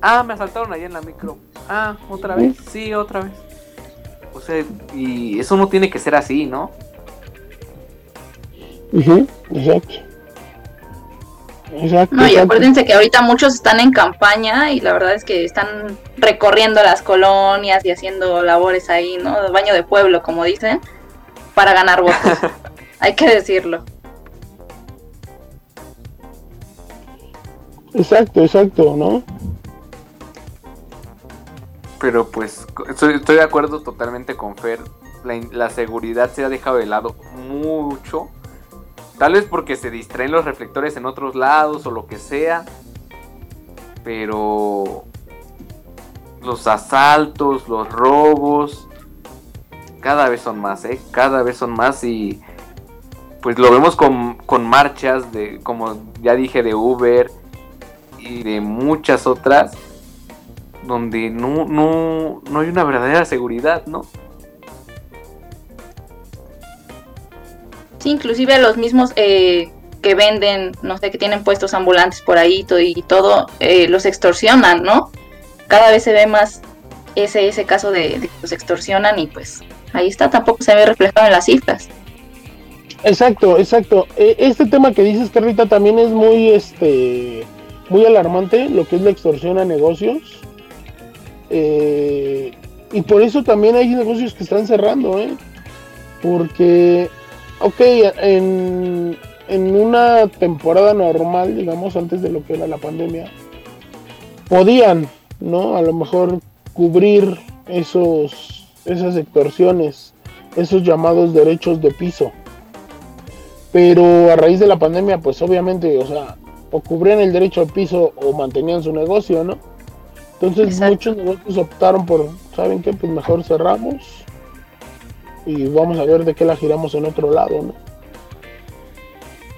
ah, me asaltaron allá en la micro, ah, otra vez, sí, otra vez. O sea, y eso no tiene que ser así, ¿no? Ujú, exacto. Exacto. No, y acuérdense que ahorita muchos están en campaña y la verdad es que están recorriendo las colonias y haciendo labores ahí, ¿no? Baño de pueblo, como dicen, para ganar votos. Hay que decirlo. Exacto, exacto, ¿no? Pero pues estoy, estoy de acuerdo totalmente con Fer. La, la seguridad se ha dejado de lado mucho. Tal vez porque se distraen los reflectores en otros lados o lo que sea. Pero los asaltos, los robos, cada vez son más, ¿eh? Cada vez son más y pues lo vemos con, con marchas de, como ya dije, de Uber y de muchas otras donde no, no, no hay una verdadera seguridad, ¿no? Inclusive los mismos eh, que venden, no sé, que tienen puestos ambulantes por ahí y todo, eh, los extorsionan, ¿no? Cada vez se ve más ese, ese caso de, de que los extorsionan y pues ahí está, tampoco se ve reflejado en las cifras. Exacto, exacto. E- Este tema que dices, Carlita, también es muy, este, muy alarmante, lo que es la extorsión a negocios. Eh, y por eso también hay negocios que están cerrando, ¿eh? Porque, ok, en, en una temporada normal, digamos, antes de lo que era la pandemia, podían, ¿no? A lo mejor cubrir esos, esas extorsiones, esos llamados derechos de piso. Pero a raíz de la pandemia, pues obviamente, o sea, o cubrían el derecho de piso o mantenían su negocio, ¿no? Entonces Exacto. muchos negocios optaron por, ¿saben qué? Pues mejor cerramos y vamos a ver de qué la giramos en otro lado, ¿no?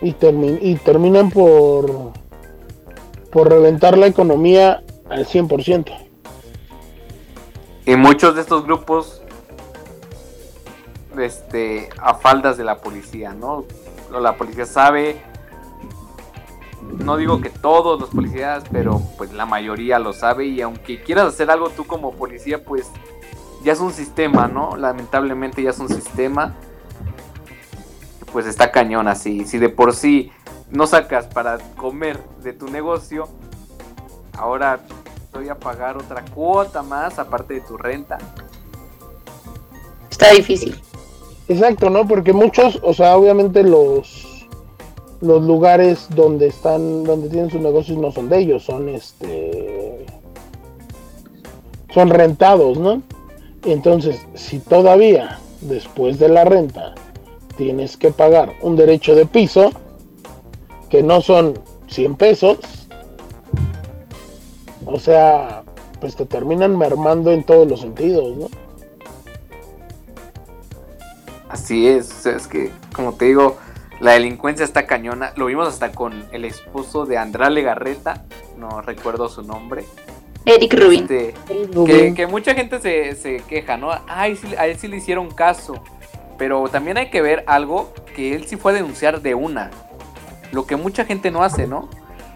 Y, termi- y terminan por, por reventar la economía al 100%. Y muchos de estos grupos, este, a faldas de la policía, ¿no? La policía sabe, no digo que todos los policías, pero pues la mayoría lo sabe y aunque quieras hacer algo tú como policía, pues ya es un sistema, ¿no? Lamentablemente ya es un sistema. Pues está cañón así. Si de por sí no sacas para comer de tu negocio, ahora voy a pagar otra cuota más aparte de tu renta. Está difícil. Exacto, ¿no? Porque muchos, o sea, obviamente los los lugares donde están, donde tienen sus negocios no son de ellos, son este son rentados, ¿no? Entonces, si todavía después de la renta tienes que pagar un derecho de piso que no son 100 pesos, o sea, pues te terminan mermando en todos los sentidos, ¿no? Así es, o sea, es que, como te digo, la delincuencia está cañona. Lo vimos hasta con el esposo de Andrale Garreta, no recuerdo su nombre. Eric Rubin. Este, que, que mucha gente se, se queja, ¿no? Ay, sí, a él sí le hicieron caso. Pero también hay que ver algo que él sí fue a denunciar de una. Lo que mucha gente no hace, ¿no?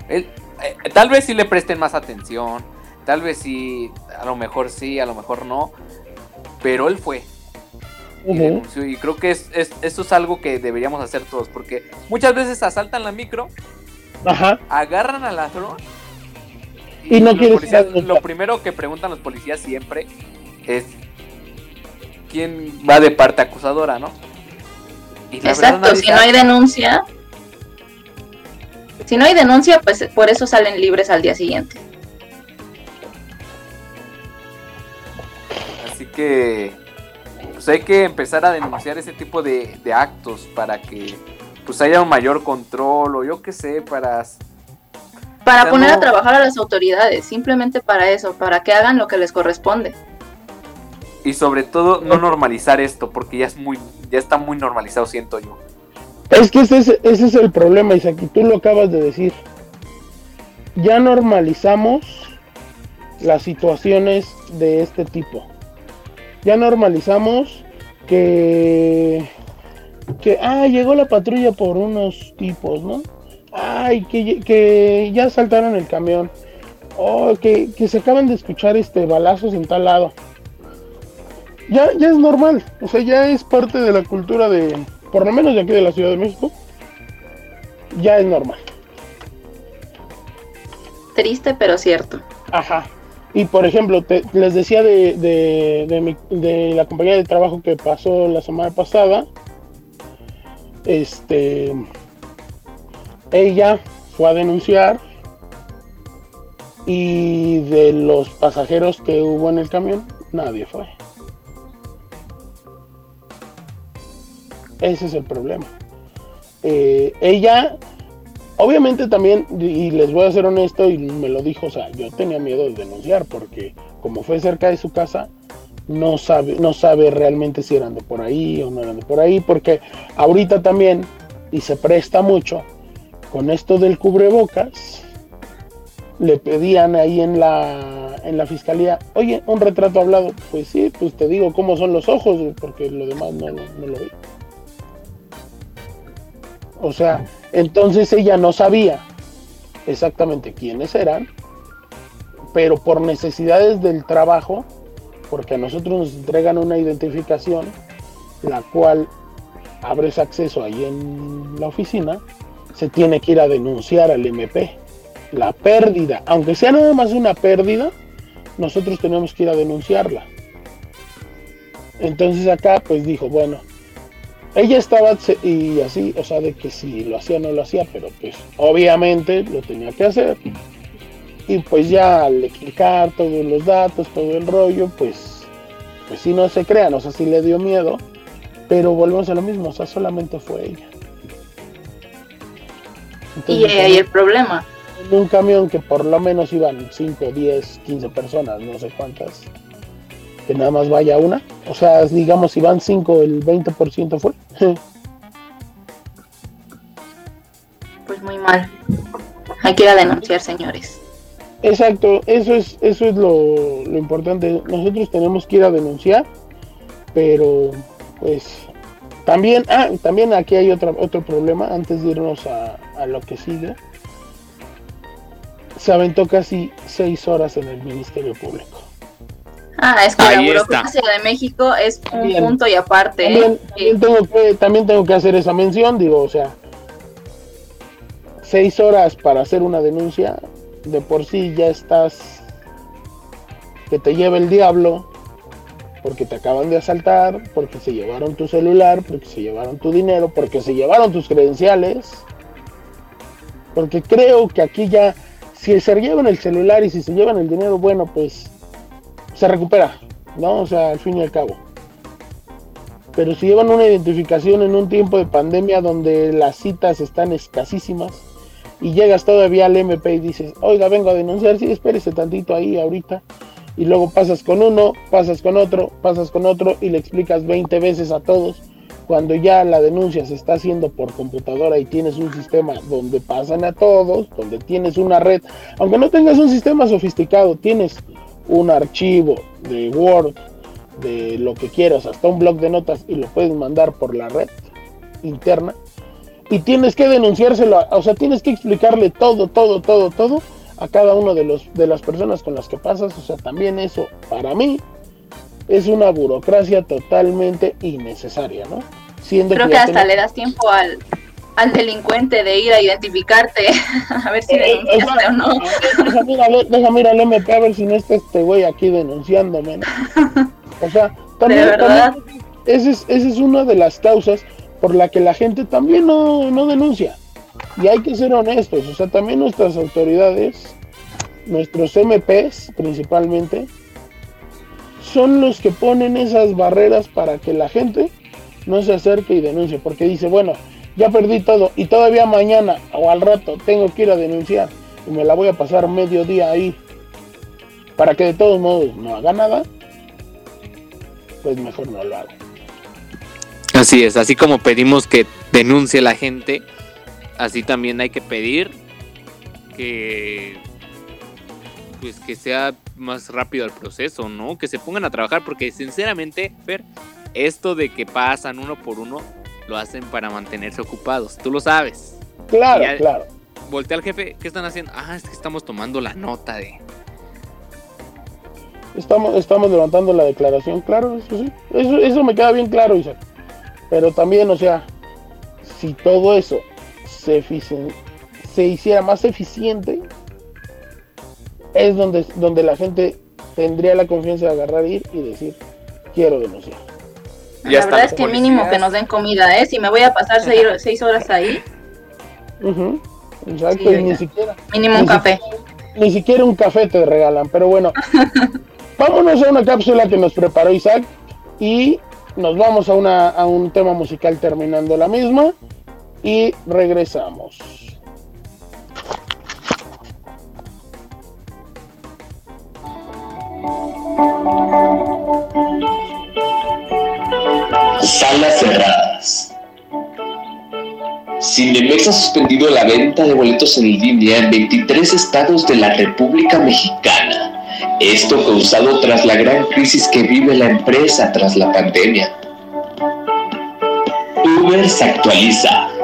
Él, eh, tal vez sí le presten más atención. Tal vez sí, a lo mejor sí, a lo mejor no. Pero él fue. y Ujú. denunció. Y creo que es, es- esto es algo que deberíamos hacer todos. Porque muchas veces asaltan la micro, Ajá. agarran al ladrón. Y no policías- denunciar. Lo primero que preguntan los policías siempre es quién va de parte acusadora, ¿no? Y la verdad Exacto, si no hay denuncia, si no hay denuncia, pues por eso salen libres al día siguiente. Así que pues hay que empezar a denunciar ese tipo de, de actos para que pues haya un mayor control o yo qué sé, para Para poner no- a trabajar a las autoridades, simplemente para eso, para que hagan lo que les corresponde. y sobre todo no normalizar esto porque ya es muy ya está muy normalizado siento yo. Es que ese es, ese es el problema, Isaac, y tú lo acabas de decir. Ya normalizamos las situaciones de este tipo. Ya normalizamos que, que, ah, llegó la patrulla por unos tipos, ¿no? Ay, que, que ya saltaron el camión. Oh, que, que se acaban de escuchar este balazos en tal lado. Ya, ya es normal, o sea, ya es parte de la cultura de, por lo menos de aquí de la Ciudad de México, ya es normal. Triste, pero cierto. Ajá. Y por ejemplo, te- les decía de, de, de mi- de la compañía de trabajo que pasó la semana pasada. Este. Ella fue a denunciar. Y de los pasajeros que hubo en el camión, nadie fue. Ese es el problema. Eh, ella Obviamente también, y les voy a ser honesto, y me lo dijo, o sea, yo tenía miedo de denunciar porque como fue cerca de su casa, no sabe, no sabe realmente si eran de por ahí o no eran de por ahí, porque ahorita también, y se presta mucho, con esto del cubrebocas, le pedían ahí en la, en la fiscalía, oye, un retrato hablado, pues sí, pues te digo cómo son los ojos, porque lo demás no, no lo vi. O sea, entonces ella no sabía exactamente quiénes eran, pero por necesidades del trabajo, porque a nosotros nos entregan una identificación, la cual abres acceso ahí en la oficina, se tiene que ir a denunciar al MP. La pérdida, aunque sea nada más una pérdida, nosotros tenemos que ir a denunciarla. Entonces acá pues dijo, bueno, ella estaba y así, o sea, de que si lo hacía no lo hacía, pero pues obviamente lo tenía que hacer. Y pues ya al explicar todos los datos, todo el rollo, pues, pues no se crean, o sea, sí le dio miedo, pero volvemos a lo mismo, o sea, solamente fue ella. Y ahí el problema. en un camión que por lo menos iban 5, 10, 15 personas, no sé cuántas, que nada más vaya una. O sea, digamos, si van 5, el 20% fue. Pues muy mal. Hay que ir a denunciar, señores. Exacto, eso es, eso es lo, lo importante. Nosotros tenemos que ir a denunciar, pero pues también, ah, también aquí hay otra, otro problema, antes de irnos a, a lo que sigue. Se aventó casi seis horas en el Ministerio Público. Ah, es que Ahí la está. burocracia de México es un Bien. punto y aparte. ¿eh? También, Sí. también tengo que, también tengo que hacer esa mención, digo, o sea, seis horas para hacer una denuncia, de por sí ya estás que te lleva el diablo, porque te acaban de asaltar, porque se llevaron tu celular, porque se llevaron tu dinero, porque se llevaron tus credenciales, porque creo que aquí ya, si se llevan el celular y si se llevan el dinero, bueno, pues se recupera, ¿no? O sea, al fin y al cabo pero si llevan una identificación en un tiempo de pandemia donde las citas están escasísimas y llegas todavía al MP y dices, oiga, vengo a denunciar, sí, espérese tantito ahí ahorita, y luego pasas con uno, pasas con otro, pasas con otro y le explicas 20 veces a todos, cuando ya la denuncia se está haciendo por computadora y tienes un sistema donde pasan a todos, donde tienes una red, aunque no tengas un sistema sofisticado, tienes un archivo de Word, de lo que quieras, hasta un blog de notas y lo puedes mandar por la red interna y tienes que denunciárselo, o sea, tienes que explicarle todo, todo, todo, todo a cada uno de los de las personas con las que pasas, o sea, también eso para mí es una burocracia totalmente innecesaria, ¿no? Siendo Creo que hasta le das tiempo al, al delincuente de ir a identificarte, a ver si Eh, eh, denunciaste o no. Déjame ir, al- déjame ir al MP a ver si no está este güey aquí denunciándome. ¿no? O sea, también, De verdad. también esa es, esa es una de las causas por la que la gente también no, no denuncia. Y hay que ser honestos, o sea, también nuestras autoridades, nuestros MPs principalmente, son los que ponen esas barreras para que la gente no se acerque y denuncie, porque dice, bueno, ya perdí todo y todavía mañana o al rato tengo que ir a denunciar y me la voy a pasar medio día ahí para que de todos modos no haga nada, pues mejor no lo hago. Así es, así como pedimos que denuncie la gente, así también hay que pedir que pues que sea más rápido el proceso, ¿no? Que se pongan a trabajar porque sinceramente, Fer, esto de que pasan uno por uno lo hacen para mantenerse ocupados, tú lo sabes. Claro, Ya- claro. Voltea al jefe, ¿qué están haciendo? Ah, es que estamos tomando la nota de Estamos, estamos levantando la declaración, claro, eso sí. Eso, eso me queda bien claro, Isaac. Pero también, o sea, si todo eso se, eficien- se hiciera más eficiente, es donde, donde la gente tendría la confianza de agarrar, ir y decir, quiero denunciar. Ya La verdad es que mínimo que nos den comida, ¿eh? Si me voy a pasar seis, seis horas ahí, Exacto, Sí, y ni siquiera, mínimo un café. ni siquiera un café te regalan. Pero bueno, vámonos a una cápsula que nos preparó Isaac y nos vamos a, una, a un tema musical terminando la misma y regresamos. Salas cerradas. Cinemex ha suspendido la venta de boletos en línea en 23 estados de la República Mexicana. Esto causado tras la gran crisis que vive la empresa tras la pandemia. Uber se actualiza.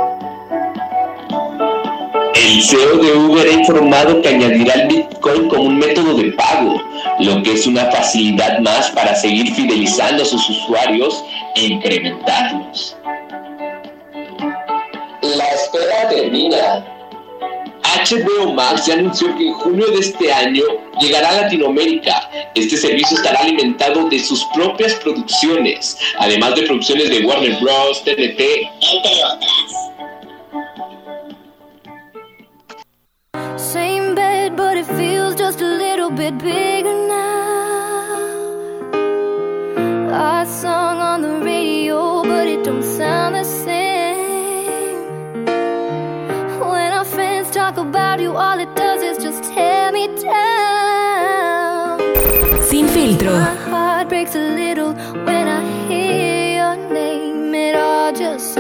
El CEO de Uber ha informado que añadirá el Bitcoin como un método de pago, lo que es una facilidad más para seguir fidelizando a sus usuarios e incrementarlos. La espera termina. HBO Max ya anunció que en junio de este año llegará a Latinoamérica. Este servicio estará alimentado de sus propias producciones, además de producciones de Warner Bros., TNT, entre otras. Same bed, but it feels just a little bit bigger now. Our song on the radio, but it don't sound the same. When our friends talk about you, all it does is just tear me down. Sin filtro. My heart breaks a little when I hear your name. It all just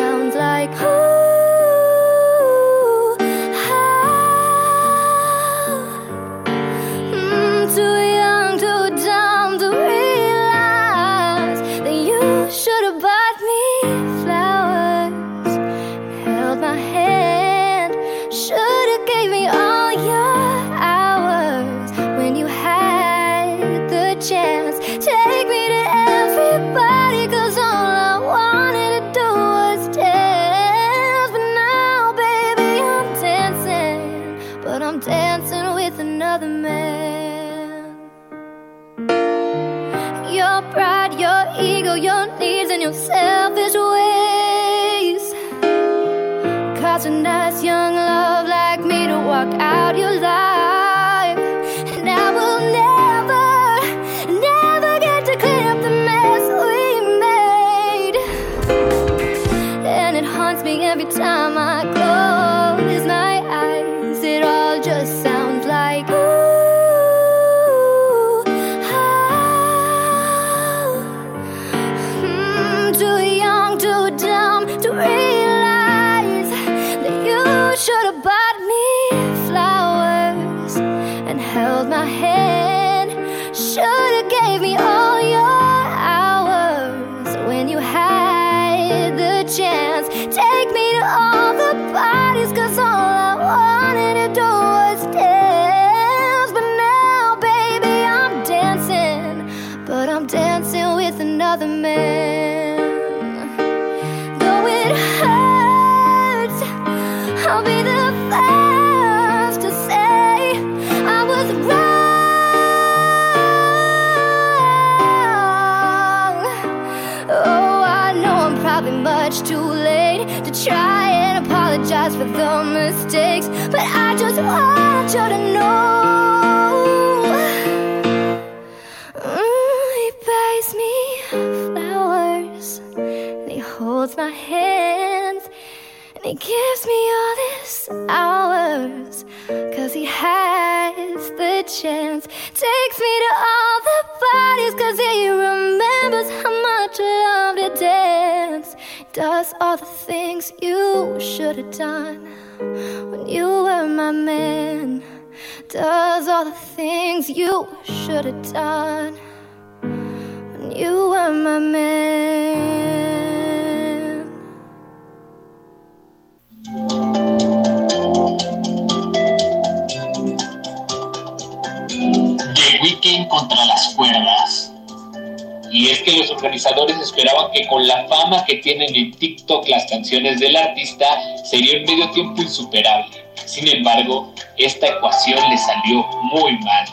que con la fama que tienen en TikTok las canciones del artista sería un medio tiempo insuperable. Sin embargo, esta ecuación le salió muy mal.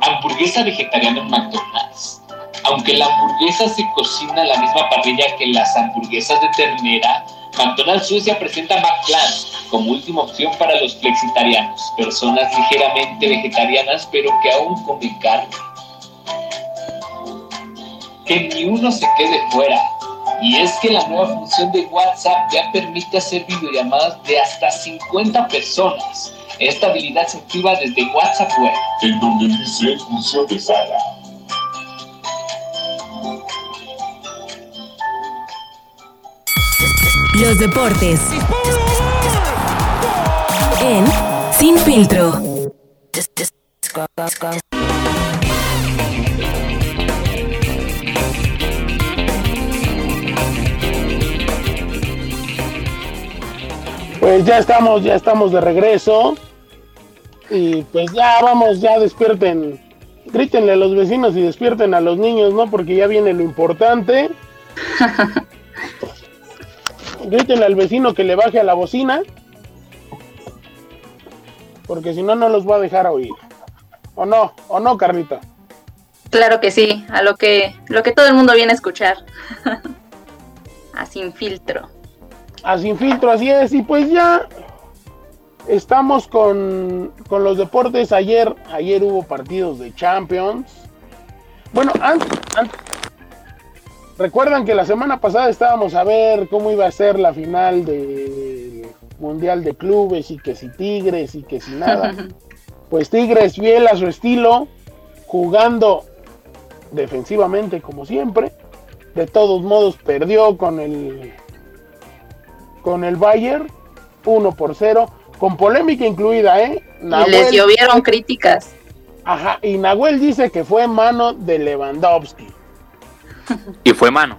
Hamburguesa vegetariana en McDonald's. Aunque la hamburguesa se cocina a la misma parrilla que las hamburguesas de ternera, McDonald's Suecia presenta McPlan como última opción para los flexitarianos, personas ligeramente vegetarianas pero que aún comen carne que ni uno se quede fuera. Y es que la nueva función de WhatsApp ya permite hacer videollamadas de hasta 50 personas. Esta habilidad se activa desde WhatsApp Web. En donde dice función de sala. Los deportes. En Sin Filtro. Pues ya estamos, ya estamos de regreso. Y pues ya vamos, ya despierten. Grítenle a los vecinos y despierten a los niños, ¿no? Porque ya viene lo importante. Grítenle al vecino que le baje a la bocina. Porque si no, no los va a dejar oír. ¿O no? ¿O no, Carlita? Claro que sí, a lo que, lo que todo el mundo viene a escuchar. a sin filtro. A sin filtro, así es. Y pues ya estamos con, con los deportes. Ayer, ayer hubo partidos de Champions. Bueno, antes, recuerdan que la semana pasada estábamos a ver cómo iba a ser la final del Mundial de Clubes y que si Tigres y que si nada. Pues Tigres fiel a su estilo, jugando defensivamente como siempre. De todos modos perdió con el con el Bayern 1 por 0, con polémica incluida, ¿eh? y les llovieron críticas. Ajá, y Nahuel dice que fue mano de Lewandowski. Y fue mano.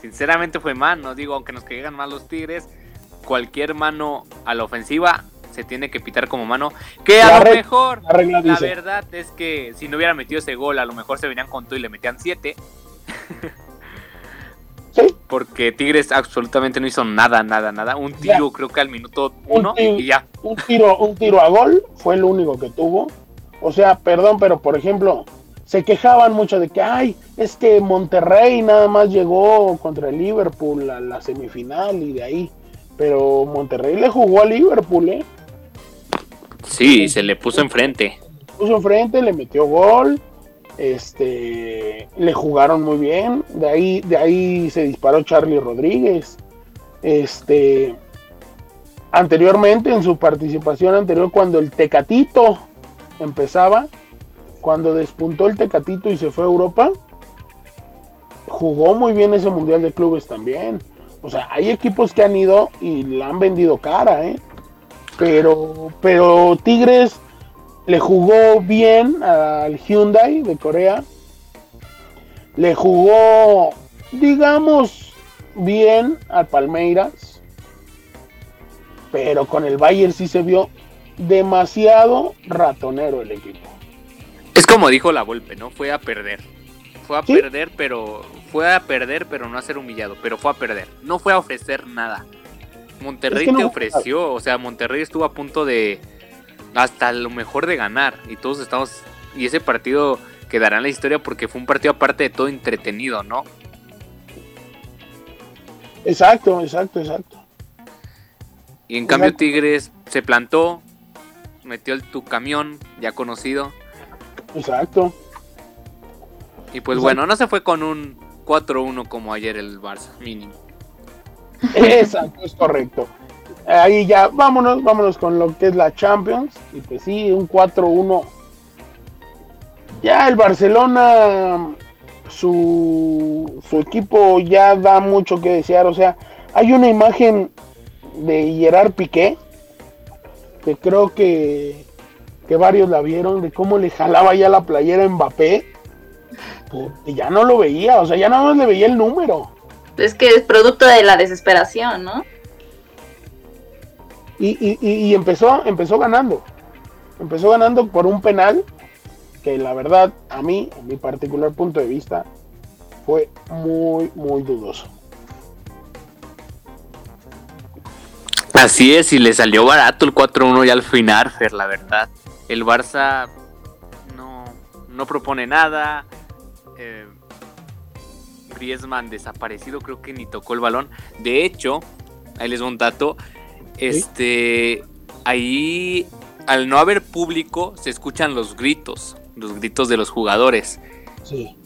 Sinceramente fue mano. Digo, aunque nos caigan mal los Tigres, cualquier mano a la ofensiva se tiene que pitar como mano. Que a La lo mejor, la regla la verdad es que si no hubiera metido ese gol, a lo mejor se venían con todo y le metían 7. Sí, Porque Tigres absolutamente no hizo nada, nada, nada. Un tiro creo que al minuto Un uno y ya. un tiro, un tiro a gol fue el único que tuvo. O sea, perdón, pero por ejemplo, se quejaban mucho de que, ay, es que Monterrey nada más llegó contra el Liverpool a la semifinal y de ahí. Pero Monterrey le jugó a Liverpool, ¿eh? Sí, se le puso enfrente. puso enfrente, le metió gol, este, le jugaron muy bien, de ahí, de ahí se disparó Charlie Rodríguez, este, anteriormente en su participación anterior cuando el Tecatito empezaba, cuando despuntó el Tecatito y se fue a Europa, jugó muy bien ese Mundial de Clubes también. O sea, hay equipos que han ido y la han vendido cara, ¿eh? Pero, pero Tigres le jugó bien al Hyundai de Corea. Le jugó, digamos, bien al Palmeiras. Pero con el Bayern sí se vio demasiado ratonero el equipo. Es como dijo la Volpe, ¿no? Fue a perder. Fue a Sí. perder, pero fue a perder, pero no a ser humillado, pero fue a perder. No fue a ofrecer nada. Monterrey Es que no te ofreció, o sea, Monterrey estuvo a punto de hasta lo mejor de ganar y todos estamos y ese partido quedará en la historia porque fue un partido aparte de todo entretenido, ¿no? Exacto, exacto, exacto. Y en cambio. Tigres se plantó, metió el tu camión ya conocido Exacto. y pues Exacto. bueno, no se fue con un 4-1 como ayer el Barça, mínimo. Exacto, es correcto. Ahí ya, vámonos, vámonos con lo que es la Champions. Y pues sí, un 4-1. Ya el Barcelona, su, su equipo ya da mucho que desear. O sea, hay una imagen de Gerard Piqué, que creo que, que varios la vieron, de cómo le jalaba ya la playera a Mbappé. Porque ya no lo veía, o sea, ya nada más le veía el número. Es que es producto de la desesperación, ¿no? Y, y- empezó, empezó ganando. Empezó ganando por un penal que la verdad, a mí, en mi particular punto de vista, fue muy, muy dudoso. Así es, y le salió barato el 4-1 ya al final, Fer, la verdad. El Barça no, no propone nada. Eh, desaparecido, creo que ni tocó el balón. De hecho, ahí les un dato. Este, ahí, al no haber público, se escuchan los gritos, los gritos de los jugadores. Sí.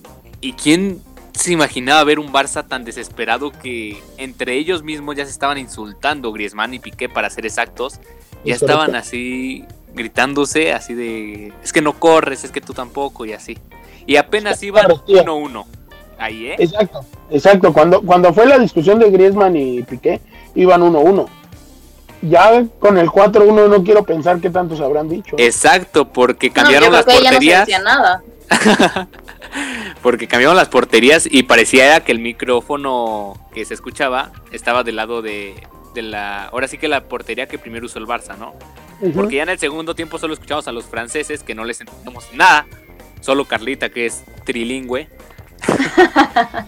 ¿Y quién se imaginaba ver un Barça tan desesperado que entre ellos mismos ya se estaban insultando, Griezmann y Piqué para ser exactos? Ya Es estaban correcto. así gritándose, así de, es que no corres, es que tú tampoco y así. Y apenas iban Claro, tío. 1-1. Ahí, ¿eh? Exacto, exacto. Cuando, cuando fue la discusión de Griezmann y Piqué, iban 1-1. Ya con el 4-1 no quiero pensar qué tantos habrán dicho. Exacto, porque No, cambiaron las ya no se porterías. decía nada. porque cambiaron las porterías y parecía que el micrófono que se escuchaba estaba del lado de, de la. Ahora sí que la portería que primero usó el Barça, ¿no? Porque ya en el segundo tiempo solo escuchamos a los franceses que no les entendemos nada. Solo Carlita, que es trilingüe.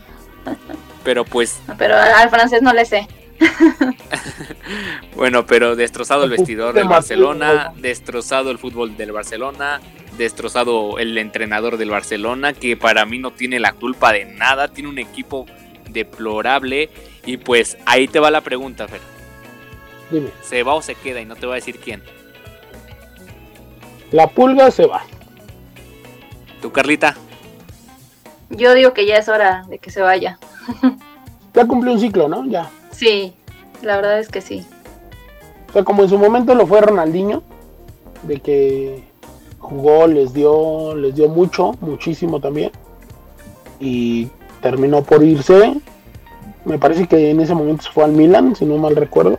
Pero pues Pero al francés no le sé. Bueno, pero destrozado el vestidor del Barcelona, destrozado el fútbol del Barcelona, destrozado el entrenador del Barcelona, que para mí no tiene la culpa de nada, tiene un equipo deplorable. Y pues ahí te va la pregunta, Fer. Dime, ¿Se va o se queda? Y no te voy a decir quién. la pulga se va. ¿Tú, Carlita? Yo digo que ya es hora de que se vaya. Ya cumplió un ciclo, ¿no? Ya. Sí, la verdad es que sí. O sea, como en su momento lo fue Ronaldinho, de que jugó, les dio, les dio mucho, muchísimo también. Y terminó por irse. Me parece que en ese momento se fue al Milan, si no mal recuerdo.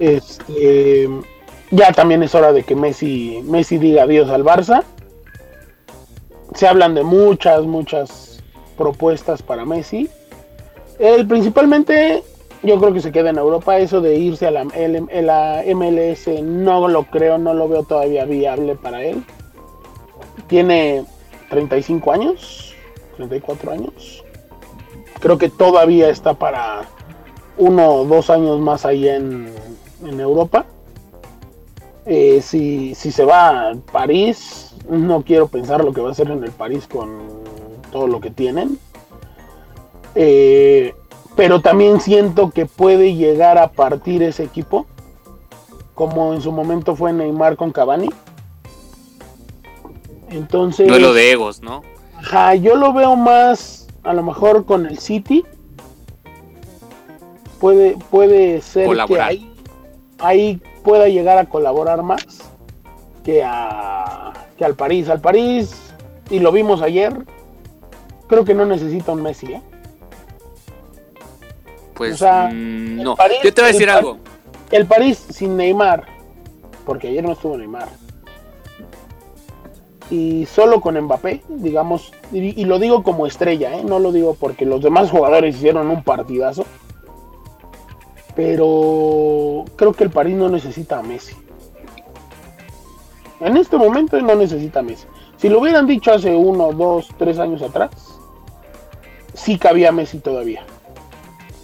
Este, ya también es hora de que Messi, Messi diga adiós al Barça. Se hablan de muchas, muchas propuestas para Messi. Él principalmente yo creo que se queda en Europa. Eso de irse a la, MLS no lo creo, no lo veo todavía viable para él. Tiene 35 años, 34 años. Creo que todavía está para uno o dos años más ahí en, en Europa. Eh, si, si se va a París, no quiero pensar lo que va a hacer en el París con todo lo que tienen. Eh, pero también siento que puede llegar a partir ese equipo, como en su momento fue Neymar con Cavani. Entonces, Duelo de egos, ¿no? ajá, yo lo veo más, a lo mejor con el City. Puede, puede ser que ahí, ahí pueda llegar a colaborar más que, a, que al París. Al París, y lo vimos ayer, creo que no necesita un Messi, ¿eh? Pues O sea, mm, no. París- Yo te voy a decir algo. El París sin Neymar, porque ayer no estuvo Neymar. Y solo con Mbappé, digamos, y, y lo digo como estrella, ¿eh? no lo digo porque los demás jugadores hicieron un partidazo. Pero creo que el París no necesita a Messi. En este momento no necesita a Messi. Si lo hubieran dicho hace uno, dos, tres años atrás, sí cabía Messi todavía.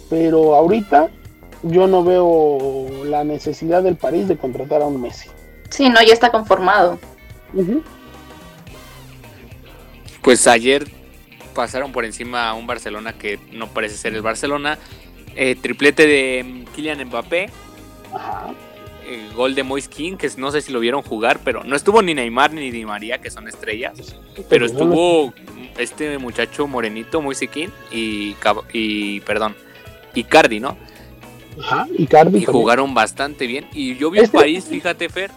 Pero ahorita yo no veo la necesidad del París de contratar a un Messi. Sí, no, ya está conformado. Pues ayer pasaron por encima a un Barcelona que no parece ser el Barcelona. Eh, triplete de Kylian Mbappé. Ajá. eh, gol de Moise King, que no sé si lo vieron jugar, pero no estuvo ni Neymar ni Di María, que son estrellas. Pero estuvo este muchacho morenito, Moise King, y, y perdón, y Cardi, ¿no? Ajá, y Cardi Y también. jugaron bastante bien. Y yo vi un Este- París, fíjate, Fer.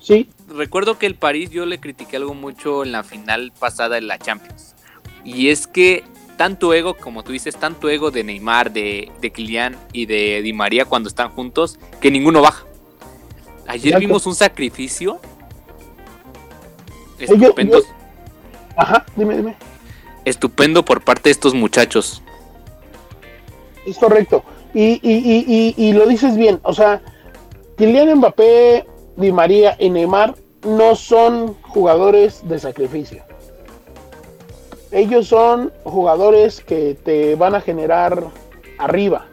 Sí, Recuerdo que el París yo le critiqué algo mucho en la final pasada en la Champions. Y es que tanto ego, como tú dices, tanto ego de Neymar, de, de Kylian y de Di María cuando están juntos, que ninguno baja. Ayer Exacto. vimos un sacrificio estupendo, ajá, dime, dime. estupendo por parte de estos muchachos. Es correcto. Y, y, y, y, lo dices bien. O sea, Kylian Mbappé, Di María y Neymar no son jugadores de sacrificio. Ellos son jugadores que te van a generar arriba.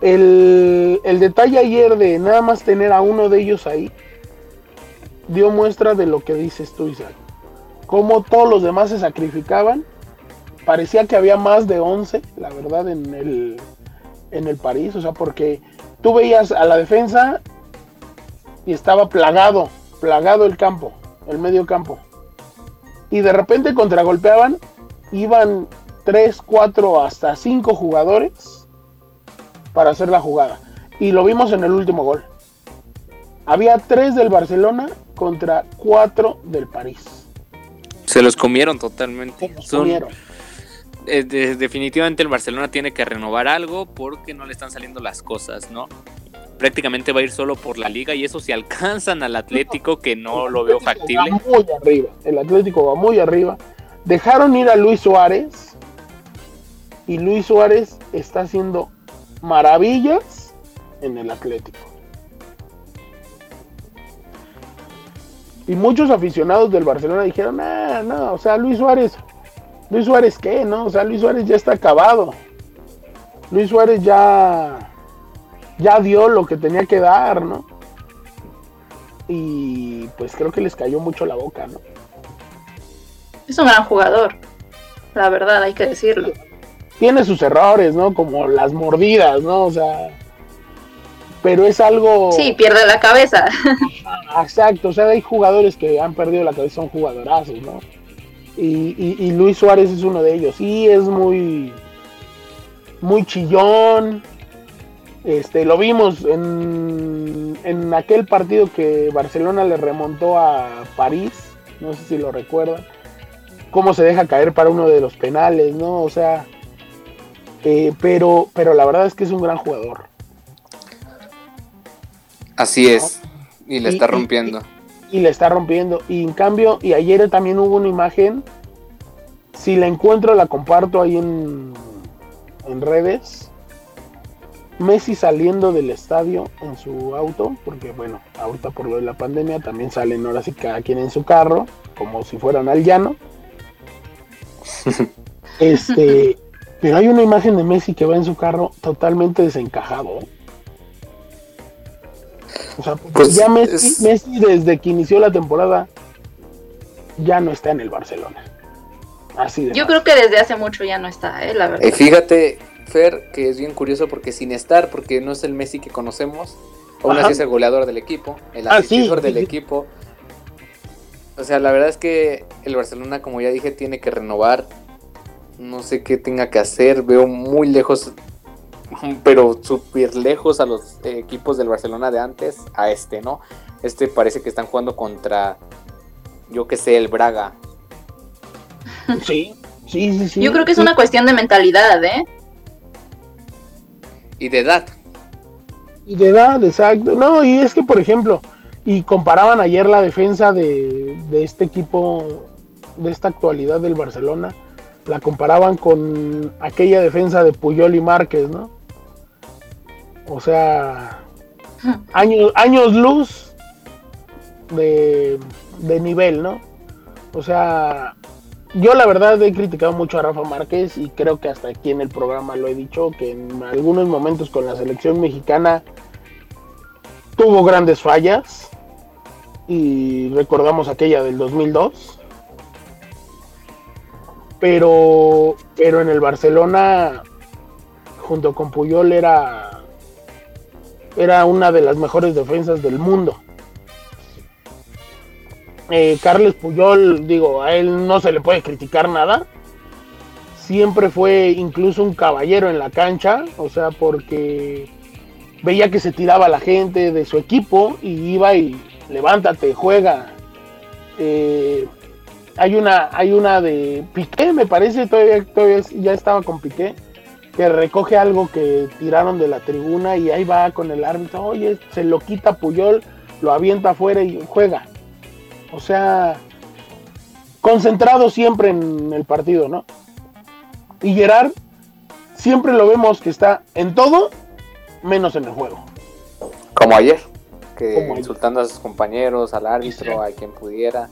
El, el detalle ayer de nada más tener a uno de ellos ahí dio muestra de lo que dices tú, Isaac. Cómo todos los demás se sacrificaban parecía que había más de 11, la verdad, en el, en el París. O sea, porque tú veías a la defensa y estaba plagado, plagado el campo, el medio campo. Y de repente contragolpeaban, iban 3, 4, hasta 5 jugadores para hacer la jugada. Y lo vimos en el último gol. Había 3 del Barcelona contra 4 del París. Se los comieron totalmente. Se los Son- comieron. Eh, de- definitivamente el Barcelona tiene que renovar algo porque no le están saliendo las cosas, ¿no? Prácticamente va a ir solo por la liga y eso si alcanzan al Atlético, que no lo veo factible. Va muy arriba. El Atlético va muy arriba. Dejaron ir a Luis Suárez. Y Luis Suárez está haciendo maravillas en el Atlético. Y muchos aficionados del Barcelona dijeron, ah, no, o sea, Luis Suárez, Luis Suárez qué, ¿no? O sea, Luis Suárez ya está acabado. Luis Suárez ya, ya dio lo que tenía que dar, ¿no? Y pues creo que les cayó mucho la boca, ¿no? Es un gran jugador. La verdad, hay que decirlo. Tiene sus errores, ¿no? Como las mordidas, ¿no? O sea, pero es algo... Sí, pierde la cabeza. Exacto, o sea, hay jugadores que han perdido la cabeza, son jugadorazos, ¿no? Y, y- y Luis Suárez es uno de ellos. Sí, es muy, muy chillón. Este, lo vimos en, en aquel partido que Barcelona le remontó a París, no sé si lo recuerdan, cómo se deja caer para uno de los penales, ¿no? O sea, eh, pero, pero la verdad es que es un gran jugador. Así es. Y le Y- está y- rompiendo. y le está rompiendo. Y en cambio, y ayer también hubo una imagen, si la encuentro la comparto ahí en, en redes. Messi saliendo del estadio en su auto, porque bueno, ahorita por lo de la pandemia también salen ahora sí cada quien en su carro, como si fueran al llano. Este, pero hay una imagen de Messi que va en su carro totalmente desencajado. O sea, porque Pues, ya Messi, es- Messi desde que inició la temporada ya no está en el Barcelona. Así de Yo creo que desde hace mucho ya no está, ¿eh? La verdad. Eh, fíjate, Fer, que es bien curioso porque sin estar, porque no es el Messi que conocemos, aún Ajá. así es el goleador del equipo, el Ah, asistidor sí, del sí. equipo. O sea, la verdad es que el Barcelona, como ya dije, tiene que renovar. No sé qué tenga que hacer. Veo muy lejos, pero súper lejos a los eh, equipos del Barcelona de antes, a este, ¿no? Este parece que están jugando contra, yo que sé, el Braga. Sí, sí, sí, sí. Yo creo que es una cuestión de mentalidad, ¿eh? Y de edad. Y de edad, exacto. No, y es que, por ejemplo, y comparaban ayer la defensa de, de este equipo, de esta actualidad del Barcelona, la comparaban con aquella defensa de Puyol y Márquez, ¿no? O sea, años, años luz de, de nivel, ¿no? O sea, yo la verdad he criticado mucho a Rafa Márquez y creo que hasta aquí en el programa lo he dicho, que en algunos momentos con la selección mexicana tuvo grandes fallas y recordamos aquella del 2002. Pero, pero en el Barcelona, junto con Puyol, era, era una de las mejores defensas del mundo. Eh, Carles Puyol, digo, a él no se le puede criticar nada. Siempre fue incluso un caballero en la cancha, o sea, porque veía que se tiraba la gente de su equipo y iba y levántate, juega. Eh, hay una, hay una de Piqué, me parece, todavía, todavía ya estaba con Piqué, que recoge algo que tiraron de la tribuna y ahí va con el árbitro, oye, se lo quita Puyol, lo avienta afuera y juega. O sea, concentrado siempre en el partido, ¿no? Y Gerard siempre lo vemos que está en todo menos en el juego. Como ayer, que Como ayer. insultando a sus compañeros, al árbitro, a quien pudiera.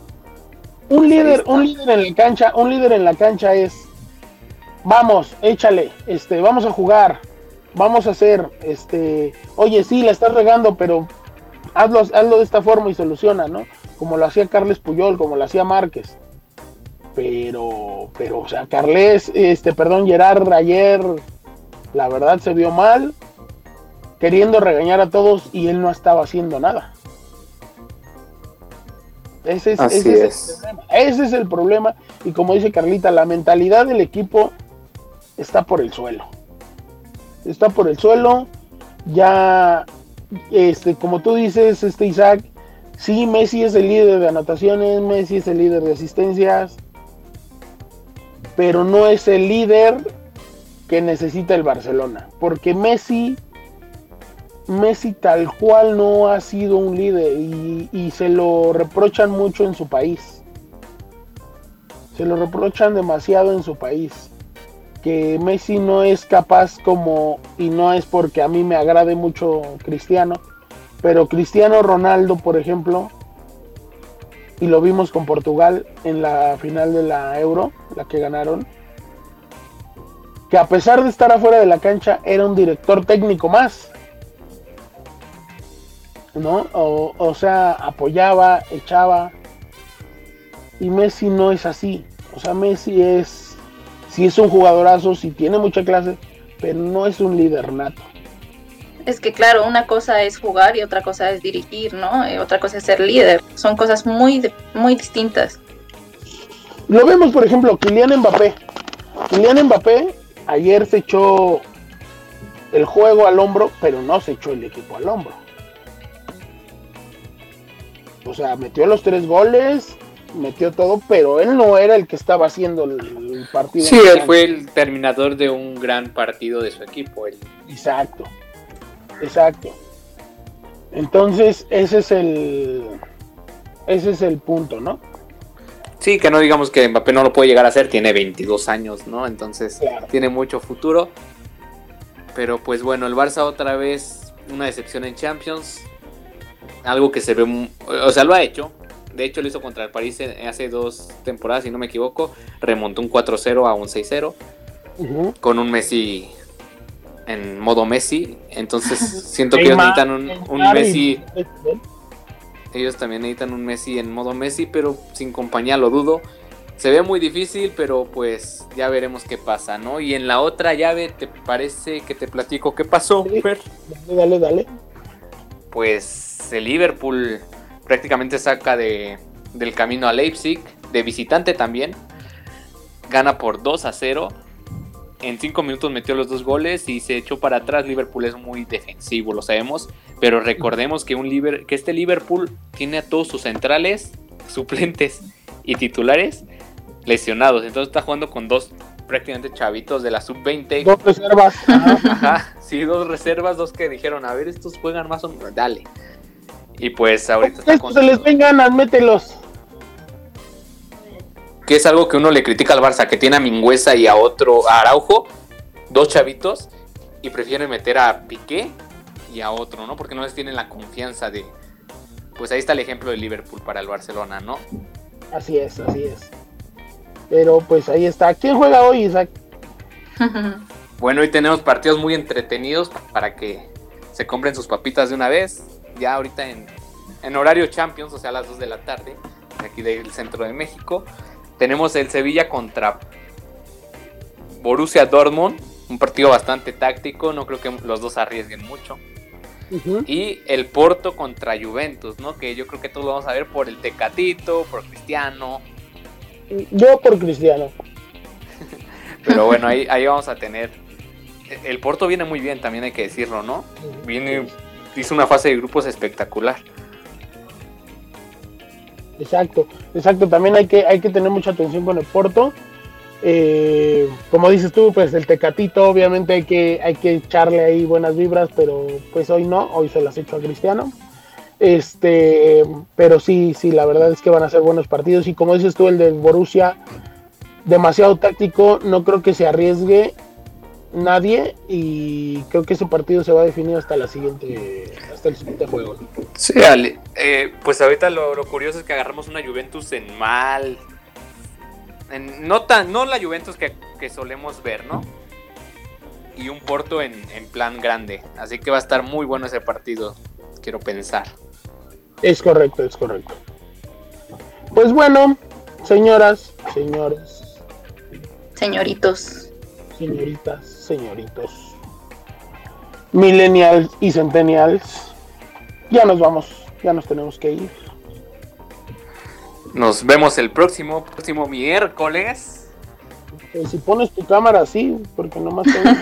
Un Pues líder, un líder en la cancha, un líder en la cancha es vamos, échale, este, vamos a jugar, vamos a hacer, este, oye, sí, la estás regando, pero hazlo, hazlo de esta forma y soluciona, ¿no? Como lo hacía Carles Puyol, como lo hacía Márquez. Pero, pero, o sea, Carles, este, perdón, Gerard ayer, la verdad se vio mal, queriendo regañar a todos y él no estaba haciendo nada. Ese es, Así ese es es. el problema. Ese es el problema. Y como dice Carlita, la mentalidad del equipo está por el suelo. Está por el suelo. Ya, este, como tú dices, este Isaac, sí, Messi es el líder de anotaciones, Messi es el líder de asistencias, pero no es el líder que necesita el Barcelona. Porque Messi, Messi tal cual no ha sido un líder y, y se lo reprochan mucho en su país. Se lo reprochan demasiado en su país. Que Messi no es capaz como, y no es porque a mí me agrade mucho Cristiano, pero Cristiano Ronaldo, por ejemplo, y lo vimos con Portugal en la final de la Euro, la que ganaron, que a pesar de estar afuera de la cancha era un director técnico más. ¿No? O, o sea, apoyaba, echaba. Y Messi no es así. O sea, Messi es, sí es un jugadorazo, sí tiene mucha clase, pero no es un líder nato. Es que claro, una cosa es jugar y otra cosa es dirigir, ¿no? Y otra cosa es ser líder. Son cosas muy, muy distintas. Lo vemos, por ejemplo, Kylian Mbappé. Kylian Mbappé ayer se echó el juego al hombro, pero no se echó el equipo al hombro. O sea, metió los tres goles, metió todo, pero él no era el que estaba haciendo el, partido. Sí, él fue el terminador de un gran partido de su equipo. él. Exacto, exacto. Entonces, ese es el, ese es el punto, ¿no? Sí, que no digamos que Mbappé no lo puede llegar a hacer, tiene 22 años, ¿no? Entonces Claro. tiene mucho futuro. Pero pues bueno, el Barça otra vez una decepción en Champions. Algo que se ve, o sea, lo ha hecho. De hecho, lo hizo contra el París en- hace dos temporadas, si no me equivoco. Remontó un 4-0 a un 6-0 Ujú. con un Messi en modo Messi. Entonces siento que ellos necesitan un, un Messi ellos también necesitan un Messi en modo Messi, pero sin compañía lo dudo. Se ve muy difícil, pero pues ya veremos qué pasa, ¿no? Y en la otra llave, ¿te parece que te platico qué pasó. Fer? Dale, dale, dale. Pues el Liverpool prácticamente saca de, del camino a Leipzig, de visitante también. Gana por 2 a 0. En 5 minutos metió los dos goles y se echó para atrás. Liverpool es muy defensivo, lo sabemos. Pero recordemos que, un Liber- que este Liverpool tiene a todos sus centrales, suplentes y titulares lesionados. Entonces está jugando con dos prácticamente chavitos de la sub-20. Dos reservas. Ajá. Sí, dos reservas, dos que dijeron, a ver, estos juegan más o menos, dale. Y pues ahorita está con se les ven ganas, mételos. que es algo que uno le critica al Barça, que tiene a Mingüesa y a otro, a Araujo, dos chavitos, y prefieren meter a Piqué y a otro, ¿no? Porque no les tienen la confianza de... Pues ahí está el ejemplo de Liverpool para el Barcelona, ¿no? Así es, así es. Pero pues ahí está. ¿Quién juega hoy, Isaac? Bueno, hoy tenemos partidos muy entretenidos para que se compren sus papitas de una vez. Ya ahorita en, en horario Champions, o sea, a las 2 de la tarde, de aquí del centro de México. Tenemos el Sevilla contra Borussia Dortmund, un partido bastante táctico, no creo que los dos arriesguen mucho. Y el Porto contra Juventus, ¿no? Que yo creo que todos lo vamos a ver por el Tecatito, por Cristiano. Yo por Cristiano. Pero bueno, ahí, ahí vamos a tener. El Porto viene muy bien, también hay que decirlo, ¿no? Viene, hizo una fase de grupos espectacular. Exacto, exacto. También hay que, hay que tener mucha atención con el Porto. Eh, como dices tú, pues el Tecatito, obviamente hay que, hay que echarle ahí buenas vibras, pero pues hoy no, hoy se las echo a Cristiano. Este, pero sí, sí, la verdad es que van a ser buenos partidos. Y como dices tú, el de Borussia, demasiado táctico, no creo que se arriesgue nadie. Y creo que ese partido se va a definir hasta la siguiente, hasta el siguiente juego. Sí, Ale. Eh, pues ahorita lo, lo curioso es que agarramos una Juventus en mal. en- no tan, no la Juventus que, que solemos ver, ¿no? Y un Porto en, en plan grande. Así que va a estar muy bueno ese partido. Quiero pensar. Es correcto, es correcto. Pues bueno, señoras, señores, Señoritos. señoritas, señoritos, millennials y centennials, ya nos vamos, ya nos tenemos que ir. Nos vemos el próximo, próximo miércoles. Eh, si pones tu cámara así, porque nomás tengo...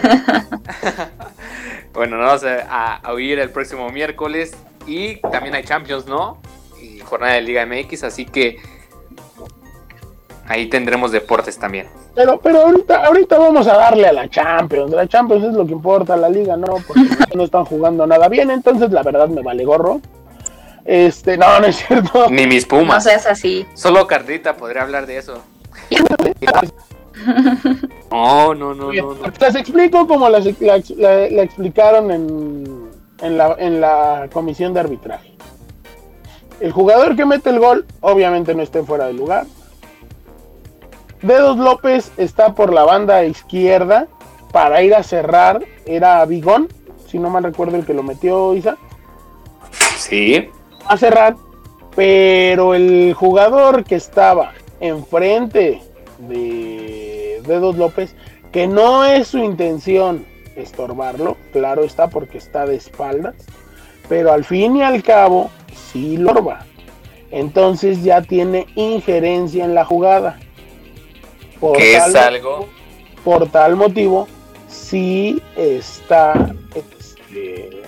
Bueno, nos vamos a, a oír el próximo miércoles. Y también hay Champions, ¿no? Y jornada de Liga MX, así que ahí tendremos deportes también. Pero, pero ahorita, ahorita vamos a darle a la Champions. La Champions es lo que importa, la liga no, porque no están jugando nada bien, entonces la verdad me vale gorro. Este, no, no es cierto. Ni mis No Pumas. seas así. Solo Carlita podría hablar de eso. No, no, no, no, no. Las explico como las, la, la- la explicaron en, en, la, en la comisión de arbitraje. El jugador que mete el gol, obviamente no está en fuera de lugar. Dedos López está por la banda izquierda para ir a cerrar era Bigón, si no mal recuerdo el que lo metió Isa, Sí. a cerrar, pero el jugador que estaba enfrente de Dedos López, que no es su intención estorbarlo, claro está porque está de espaldas, pero al fin y al cabo sí lo estorba. Entonces ya tiene injerencia en la jugada. Por Que tal es algo. por tal motivo sí está este,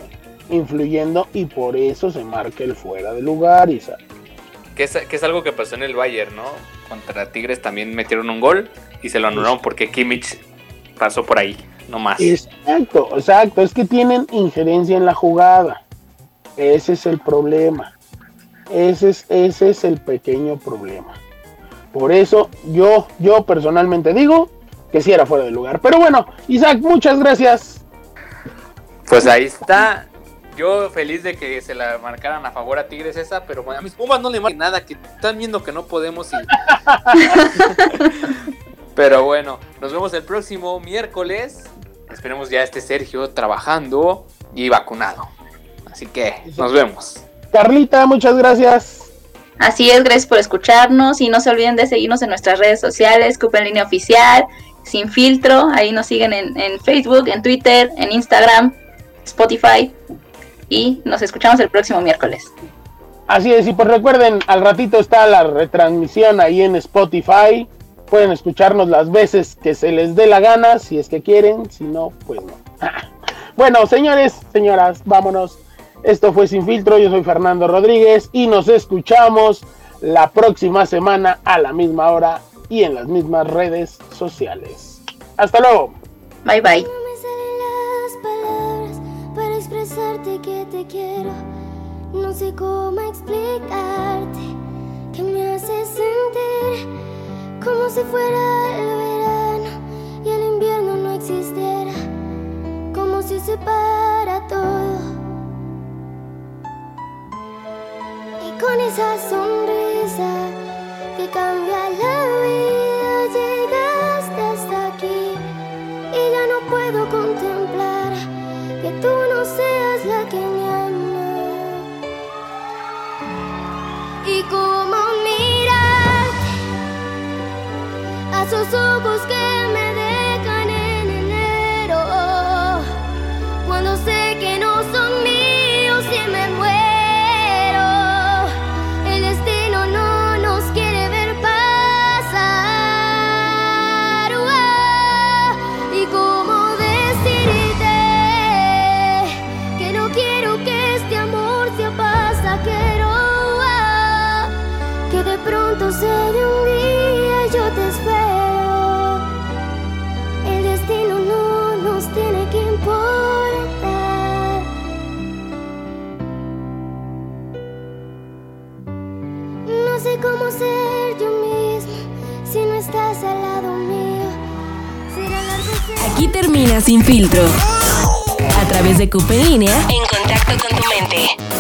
influyendo y por eso se marca el fuera de lugar y sa- Que es, que es algo que pasó en el Bayern, ¿no? Contra Tigres también metieron un gol y se lo anularon porque Kimmich pasó por ahí, no más. exacto exacto es que tienen injerencia en la jugada ese es el problema ese es ese es el pequeño problema por eso yo yo personalmente digo que sí era fuera de lugar pero bueno Isaac muchas gracias Pues ahí está. Yo feliz de que se la marcaran a favor a Tigres esa, pero bueno, a mis Pumas no le marcan nada, que están viendo que no podemos y... pero bueno, nos vemos el próximo miércoles. Esperemos ya esté Sergio trabajando y vacunado. Así que nos vemos. Carlita muchas gracias Así es, gracias por escucharnos y no se olviden de seguirnos en nuestras redes sociales, Cupa en línea oficial, sin filtro, ahí nos siguen en, en Facebook, en Twitter, en Instagram, Spotify y nos escuchamos el próximo miércoles. Así es, y pues recuerden, al ratito está la retransmisión ahí en Spotify. Pueden escucharnos las veces que se les dé la gana, si es que quieren, si no, pues no. Bueno, señores, señoras, vámonos. Esto fue Sin Filtro, yo soy Fernando Rodríguez y nos escuchamos la próxima semana a la misma hora y en las mismas redes sociales. Hasta luego. Bye bye. No me salen las palabras para expresarte que te quiero. No sé cómo explicarte que me hace sentir como si fuera el verano y el invierno no existiera. Como si se para todo. Con esa sonrisa que cambia la vida llegaste hasta aquí y ya no puedo contemplar que tú no seas la que me ama. Y como mirarte a esos ojos que Aquí termina Sin Filtro. A través de línea. En contacto con tu mente.